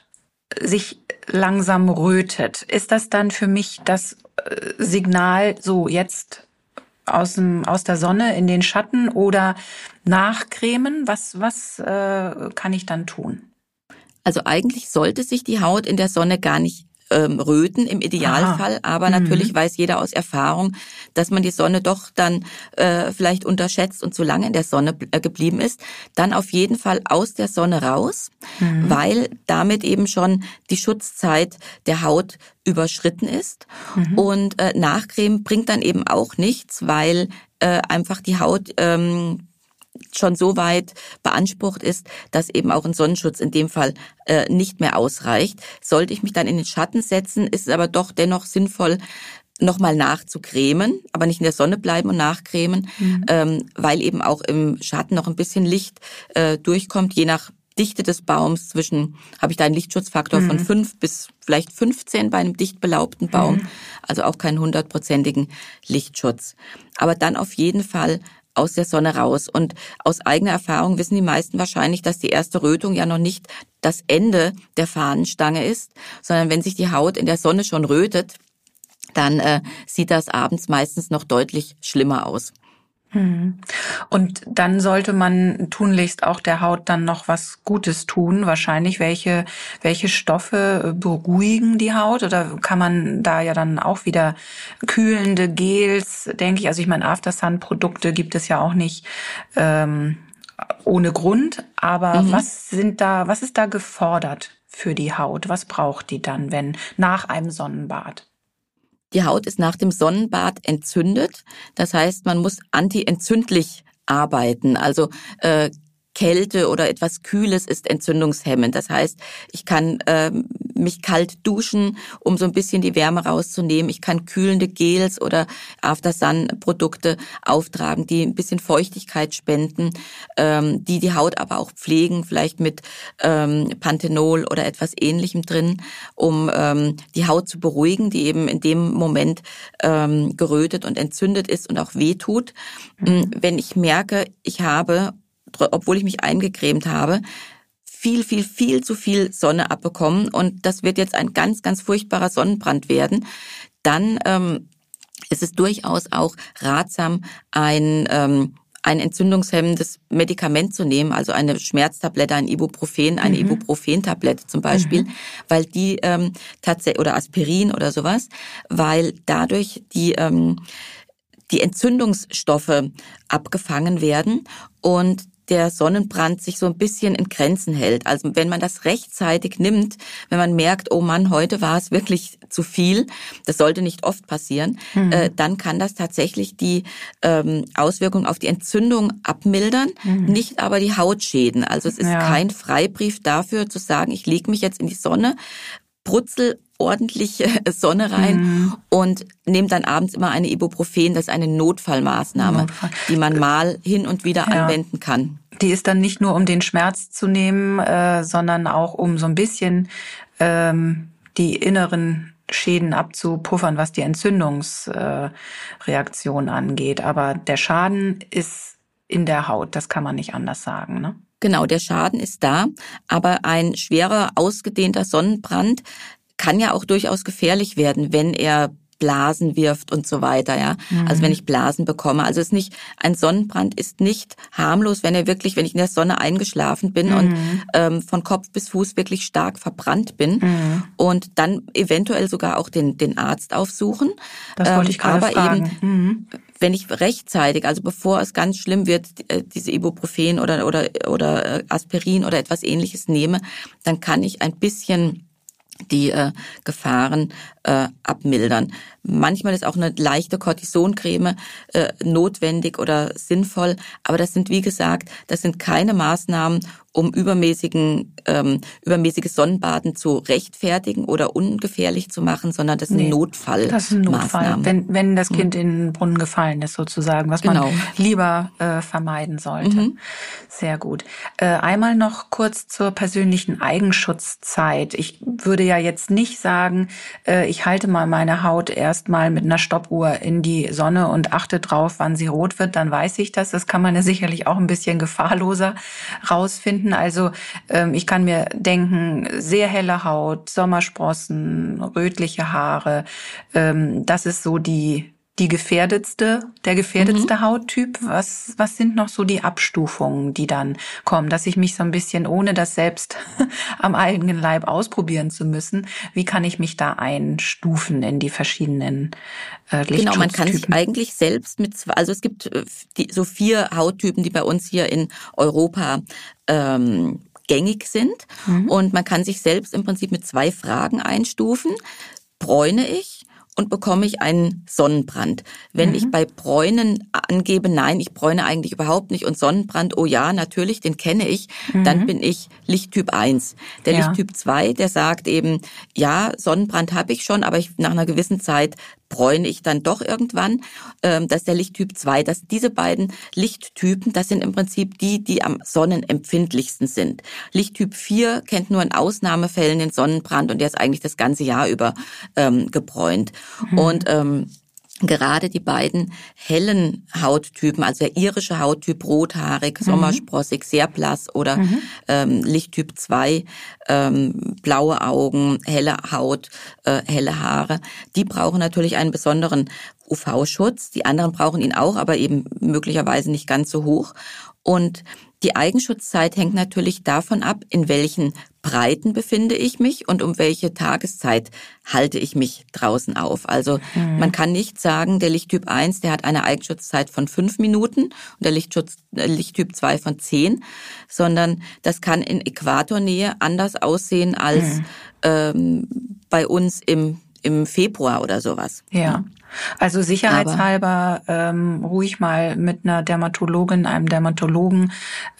sich langsam rötet, ist das dann für mich das äh, Signal, so jetzt aus, dem, aus der Sonne in den Schatten oder nachcremen? Was, was äh, kann ich dann tun? Also eigentlich sollte sich die Haut in der Sonne gar nicht ähm, röten im Idealfall, Aha. aber mhm. natürlich weiß jeder aus Erfahrung, dass man die Sonne doch dann äh, vielleicht unterschätzt und zu lange in der Sonne äh, geblieben ist, dann auf jeden Fall aus der Sonne raus, mhm. weil damit eben schon die Schutzzeit der Haut überschritten ist. Mhm. Und äh, Nachcreme bringt dann eben auch nichts, weil äh, einfach die Haut ähm, schon so weit beansprucht ist, dass eben auch ein Sonnenschutz in dem Fall äh, nicht mehr ausreicht. Sollte ich mich dann in den Schatten setzen, ist es aber doch dennoch sinnvoll, nochmal nachzucremen, aber nicht in der Sonne bleiben und nachcremen, mhm. ähm, weil eben auch im Schatten noch ein bisschen Licht äh, durchkommt, je nach Dichte des Baums zwischen, habe ich da einen Lichtschutzfaktor mhm. von fünf bis vielleicht 15 bei einem dicht belaubten Baum, mhm. also auch keinen hundertprozentigen Lichtschutz. Aber dann auf jeden Fall aus der Sonne raus. Und aus eigener Erfahrung wissen die meisten wahrscheinlich, dass die erste Rötung ja noch nicht das Ende der Fahnenstange ist, sondern wenn sich die Haut in der Sonne schon rötet, dann äh, sieht das abends meistens noch deutlich schlimmer aus. Hm. Und dann sollte man tunlichst auch der Haut dann noch was Gutes tun. Wahrscheinlich welche, welche Stoffe beruhigen die Haut oder kann man da ja dann auch wieder kühlende Gels, denke ich. Also ich meine, Aftersun-Produkte gibt es ja auch nicht ähm, ohne Grund. Aber mhm. was sind da, was ist da gefordert für die Haut? Was braucht die dann, wenn nach einem Sonnenbad? Die Haut ist nach dem Sonnenbad entzündet. Das heißt, man muss antientzündlich arbeiten. Also äh, Kälte oder etwas Kühles ist entzündungshemmend. Das heißt, ich kann äh, mich kalt duschen, um so ein bisschen die Wärme rauszunehmen. Ich kann kühlende Gels oder After-Sun-Produkte auftragen, die ein bisschen Feuchtigkeit spenden, ähm, die die Haut aber auch pflegen, vielleicht mit ähm, Panthenol oder etwas Ähnlichem drin, um ähm, die Haut zu beruhigen, die eben in dem Moment ähm, gerötet und entzündet ist und auch wehtut. Mhm. Wenn ich merke, ich habe obwohl ich mich eingecremt habe, viel, viel, viel zu viel Sonne abbekommen und das wird jetzt ein ganz, ganz furchtbarer Sonnenbrand werden, dann ähm, ist es durchaus auch ratsam, ein ähm, ein entzündungshemmendes Medikament zu nehmen, also eine Schmerztablette, ein Ibuprofen, eine mhm. Ibuprofen-Tablette zum Beispiel, mhm. weil die ähm, tatsächlich oder Aspirin oder sowas, weil dadurch die ähm, die Entzündungsstoffe abgefangen werden und der Sonnenbrand sich so ein bisschen in Grenzen hält. Also wenn man das rechtzeitig nimmt, wenn man merkt, oh Mann, heute war es wirklich zu viel, das sollte nicht oft passieren, mhm. äh, dann kann das tatsächlich die ähm, Auswirkung auf die Entzündung abmildern, mhm. nicht aber die Hautschäden. Also es ist ja. kein Freibrief dafür zu sagen, ich lege mich jetzt in die Sonne, brutzel ordentliche Sonne rein mhm. und nehme dann abends immer eine Ibuprofen. Das ist eine Notfallmaßnahme, Notfall. die man mal hin und wieder ja. anwenden kann. Die ist dann nicht nur, um den Schmerz zu nehmen, äh, sondern auch um so ein bisschen ähm, die inneren Schäden abzupuffern, was die Entzündungsreaktion äh, angeht. Aber der Schaden ist in der Haut, das kann man nicht anders sagen. Ne? Genau, der Schaden ist da, aber ein schwerer, ausgedehnter Sonnenbrand kann ja auch durchaus gefährlich werden, wenn er Blasen wirft und so weiter, ja. Mhm. Also wenn ich Blasen bekomme. Also ist nicht, ein Sonnenbrand ist nicht harmlos, wenn er wirklich, wenn ich in der Sonne eingeschlafen bin mhm. und ähm, von Kopf bis Fuß wirklich stark verbrannt bin mhm. und dann eventuell sogar auch den, den Arzt aufsuchen. Das wollte ähm, ich gerade aber fragen. eben, mhm. wenn ich rechtzeitig, also bevor es ganz schlimm wird, äh, diese Ibuprofen oder, oder, oder äh, Aspirin oder etwas ähnliches nehme, dann kann ich ein bisschen die äh, Gefahren äh, abmildern. Manchmal ist auch eine leichte Cortisoncreme äh, notwendig oder sinnvoll, aber das sind, wie gesagt, das sind keine Maßnahmen, um übermäßigen, ähm, übermäßiges Sonnenbaden zu rechtfertigen oder ungefährlich zu machen, sondern das sind nee, Notfall. Das ist ein Notfall, wenn, wenn das Kind mhm. in den Brunnen gefallen ist, sozusagen, was genau. man lieber äh, vermeiden sollte. Mhm. Sehr gut. Äh, einmal noch kurz zur persönlichen Eigenschutzzeit. Ich würde ja jetzt nicht sagen, äh, ich halte mal meine Haut erstmal mit einer Stoppuhr in die Sonne und achte drauf, wann sie rot wird, dann weiß ich das. Das kann man ja sicherlich auch ein bisschen gefahrloser rausfinden finden. Also ähm, ich kann mir denken, sehr helle Haut, Sommersprossen, rötliche Haare. Ähm, das ist so die die gefährdetste, der gefährdetste mhm. Hauttyp. Was, was sind noch so die Abstufungen, die dann kommen, dass ich mich so ein bisschen, ohne das selbst am eigenen Leib ausprobieren zu müssen, wie kann ich mich da einstufen in die verschiedenen äh, Genau, man kann sich eigentlich selbst mit, zwei, also es gibt äh, die, so vier Hauttypen, die bei uns hier in Europa ähm, gängig sind. Mhm. Und man kann sich selbst im Prinzip mit zwei Fragen einstufen. Bräune ich? Und bekomme ich einen Sonnenbrand. Wenn mhm. ich bei Bräunen angebe, nein, ich bräune eigentlich überhaupt nicht und Sonnenbrand, oh ja, natürlich, den kenne ich, mhm. dann bin ich Lichttyp 1. Der ja. Lichttyp 2, der sagt eben, ja, Sonnenbrand habe ich schon, aber ich nach einer gewissen Zeit bräune ich dann doch irgendwann. Ähm, das ist der Lichttyp 2. Das, diese beiden Lichttypen, das sind im Prinzip die, die am sonnenempfindlichsten sind. Lichttyp 4 kennt nur in Ausnahmefällen den Sonnenbrand und der ist eigentlich das ganze Jahr über ähm, gebräunt. Mhm. Und ähm, gerade die beiden hellen Hauttypen, also der irische Hauttyp rothaarig, mhm. sommersprossig, sehr blass oder mhm. ähm, Lichttyp 2, ähm, blaue Augen, helle Haut, äh, helle Haare, die brauchen natürlich einen besonderen UV-Schutz. Die anderen brauchen ihn auch, aber eben möglicherweise nicht ganz so hoch. Und die Eigenschutzzeit hängt natürlich davon ab, in welchen Breiten befinde ich mich und um welche Tageszeit halte ich mich draußen auf. Also mhm. man kann nicht sagen, der Lichttyp 1, der hat eine Eigenschutzzeit von fünf Minuten und der Lichtschutz, äh, Lichttyp 2 von zehn, sondern das kann in Äquatornähe anders aussehen als mhm. ähm, bei uns im, im Februar oder sowas. Ja. Also sicherheitshalber ähm, ruhig mal mit einer Dermatologin, einem Dermatologen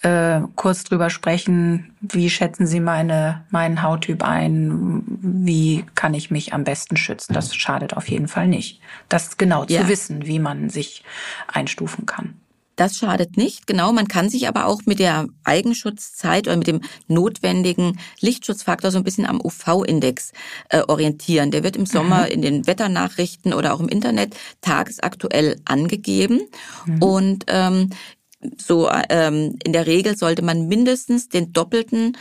äh, kurz drüber sprechen, wie schätzen Sie meine, meinen Hauttyp ein, wie kann ich mich am besten schützen. Das schadet auf jeden Fall nicht. Das genau ja. zu wissen, wie man sich einstufen kann. Das schadet nicht, genau. Man kann sich aber auch mit der Eigenschutzzeit oder mit dem notwendigen Lichtschutzfaktor so ein bisschen am UV-Index äh, orientieren. Der wird im Sommer mhm. in den Wetternachrichten oder auch im Internet tagesaktuell angegeben. Mhm. Und ähm, so ähm, in der Regel sollte man mindestens den doppelten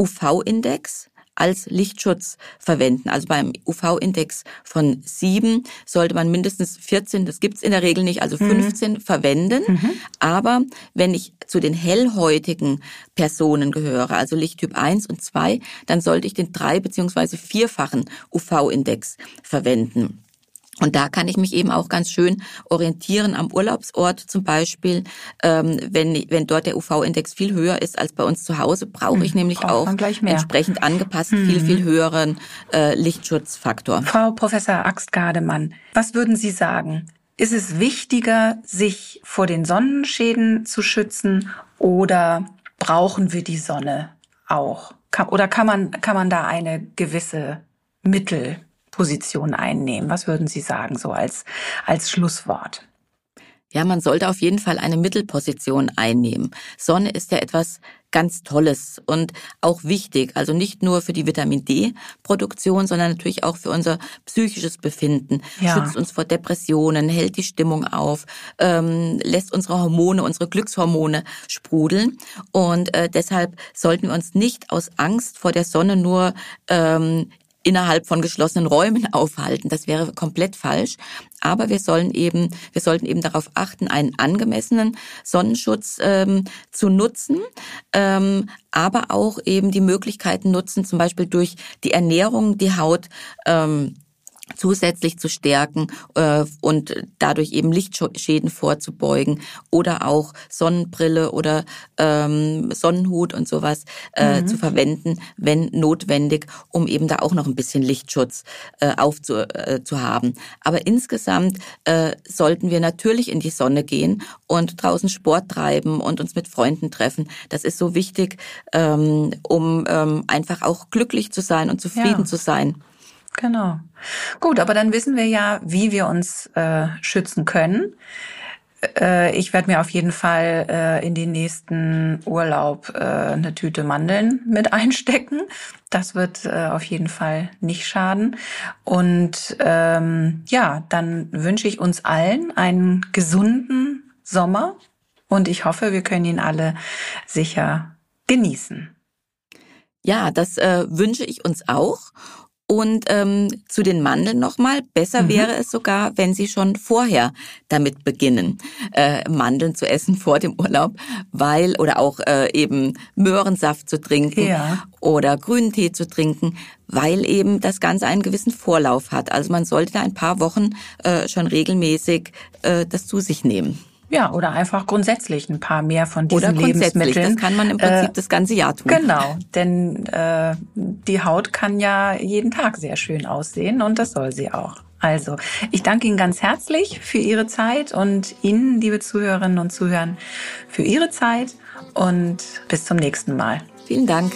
UV-Index als Lichtschutz verwenden. Also beim UV-Index von sieben sollte man mindestens 14, das gibt's in der Regel nicht, also 15 mhm. verwenden. Mhm. Aber wenn ich zu den hellhäutigen Personen gehöre, also Lichttyp 1 und 2, dann sollte ich den drei beziehungsweise vierfachen UV-Index verwenden. Und da kann ich mich eben auch ganz schön orientieren am Urlaubsort zum Beispiel. Ähm, wenn, wenn dort der UV-Index viel höher ist als bei uns zu Hause, brauche ich hm, nämlich auch entsprechend angepasst hm. viel, viel höheren äh, Lichtschutzfaktor. Frau Professor Axtgardemann, was würden Sie sagen? Ist es wichtiger, sich vor den Sonnenschäden zu schützen oder brauchen wir die Sonne auch? Oder kann man, kann man da eine gewisse Mittel Position einnehmen? Was würden Sie sagen, so als, als Schlusswort? Ja, man sollte auf jeden Fall eine Mittelposition einnehmen. Sonne ist ja etwas ganz Tolles und auch wichtig. Also nicht nur für die Vitamin D-Produktion, sondern natürlich auch für unser psychisches Befinden. Ja. Schützt uns vor Depressionen, hält die Stimmung auf, ähm, lässt unsere Hormone, unsere Glückshormone sprudeln. Und äh, deshalb sollten wir uns nicht aus Angst vor der Sonne nur ähm, innerhalb von geschlossenen Räumen aufhalten. Das wäre komplett falsch. Aber wir sollen eben, wir sollten eben darauf achten, einen angemessenen Sonnenschutz ähm, zu nutzen, ähm, aber auch eben die Möglichkeiten nutzen, zum Beispiel durch die Ernährung die Haut ähm, zusätzlich zu stärken äh, und dadurch eben Lichtschäden vorzubeugen oder auch Sonnenbrille oder ähm, Sonnenhut und sowas äh, mhm. zu verwenden, wenn notwendig, um eben da auch noch ein bisschen Lichtschutz äh, aufzu äh. Aber insgesamt äh, sollten wir natürlich in die Sonne gehen und draußen Sport treiben und uns mit Freunden treffen. Das ist so wichtig, ähm, um ähm, einfach auch glücklich zu sein und zufrieden ja. zu sein. Genau. Gut, aber dann wissen wir ja, wie wir uns äh, schützen können. Äh, ich werde mir auf jeden Fall äh, in den nächsten Urlaub äh, eine Tüte Mandeln mit einstecken. Das wird äh, auf jeden Fall nicht schaden. Und ähm, ja, dann wünsche ich uns allen einen gesunden Sommer und ich hoffe, wir können ihn alle sicher genießen. Ja, das äh, wünsche ich uns auch. Und ähm, zu den Mandeln nochmal, besser mhm. wäre es sogar, wenn Sie schon vorher damit beginnen, äh, Mandeln zu essen vor dem Urlaub, weil oder auch äh, eben Möhrensaft zu trinken ja. oder grünen Tee zu trinken, weil eben das Ganze einen gewissen Vorlauf hat. Also man sollte da ein paar Wochen äh, schon regelmäßig äh, das zu sich nehmen. Ja, oder einfach grundsätzlich ein paar mehr von diesen oder Lebensmitteln. Das kann man im Prinzip äh, das ganze Jahr tun. Genau, denn äh, die Haut kann ja jeden Tag sehr schön aussehen und das soll sie auch. Also, ich danke Ihnen ganz herzlich für Ihre Zeit und Ihnen, liebe Zuhörerinnen und Zuhörer, für Ihre Zeit und bis zum nächsten Mal. Vielen Dank.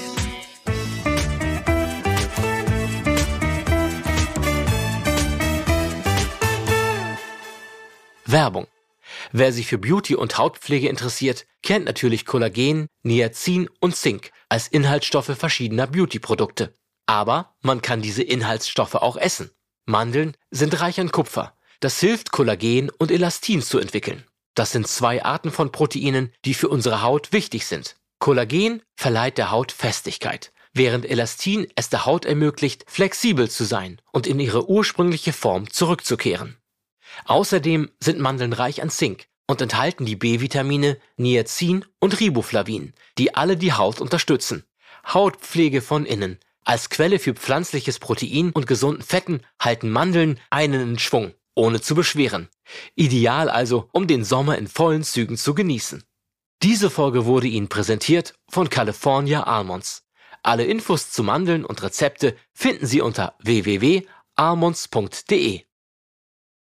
Werbung Wer sich für Beauty und Hautpflege interessiert, kennt natürlich Kollagen, Niacin und Zink als Inhaltsstoffe verschiedener Beauty-Produkte. Aber man kann diese Inhaltsstoffe auch essen. Mandeln sind reich an Kupfer. Das hilft, Kollagen und Elastin zu entwickeln. Das sind zwei Arten von Proteinen, die für unsere Haut wichtig sind. Kollagen verleiht der Haut Festigkeit, während Elastin es der Haut ermöglicht, flexibel zu sein und in ihre ursprüngliche Form zurückzukehren. Außerdem sind Mandeln reich an Zink und enthalten die B-Vitamine Niacin und Riboflavin, die alle die Haut unterstützen. Hautpflege von innen. Als Quelle für pflanzliches Protein und gesunden Fetten halten Mandeln einen in Schwung, ohne zu beschweren. Ideal also, um den Sommer in vollen Zügen zu genießen. Diese Folge wurde Ihnen präsentiert von California Almonds. Alle Infos zu Mandeln und Rezepte finden Sie unter www.almonds.de.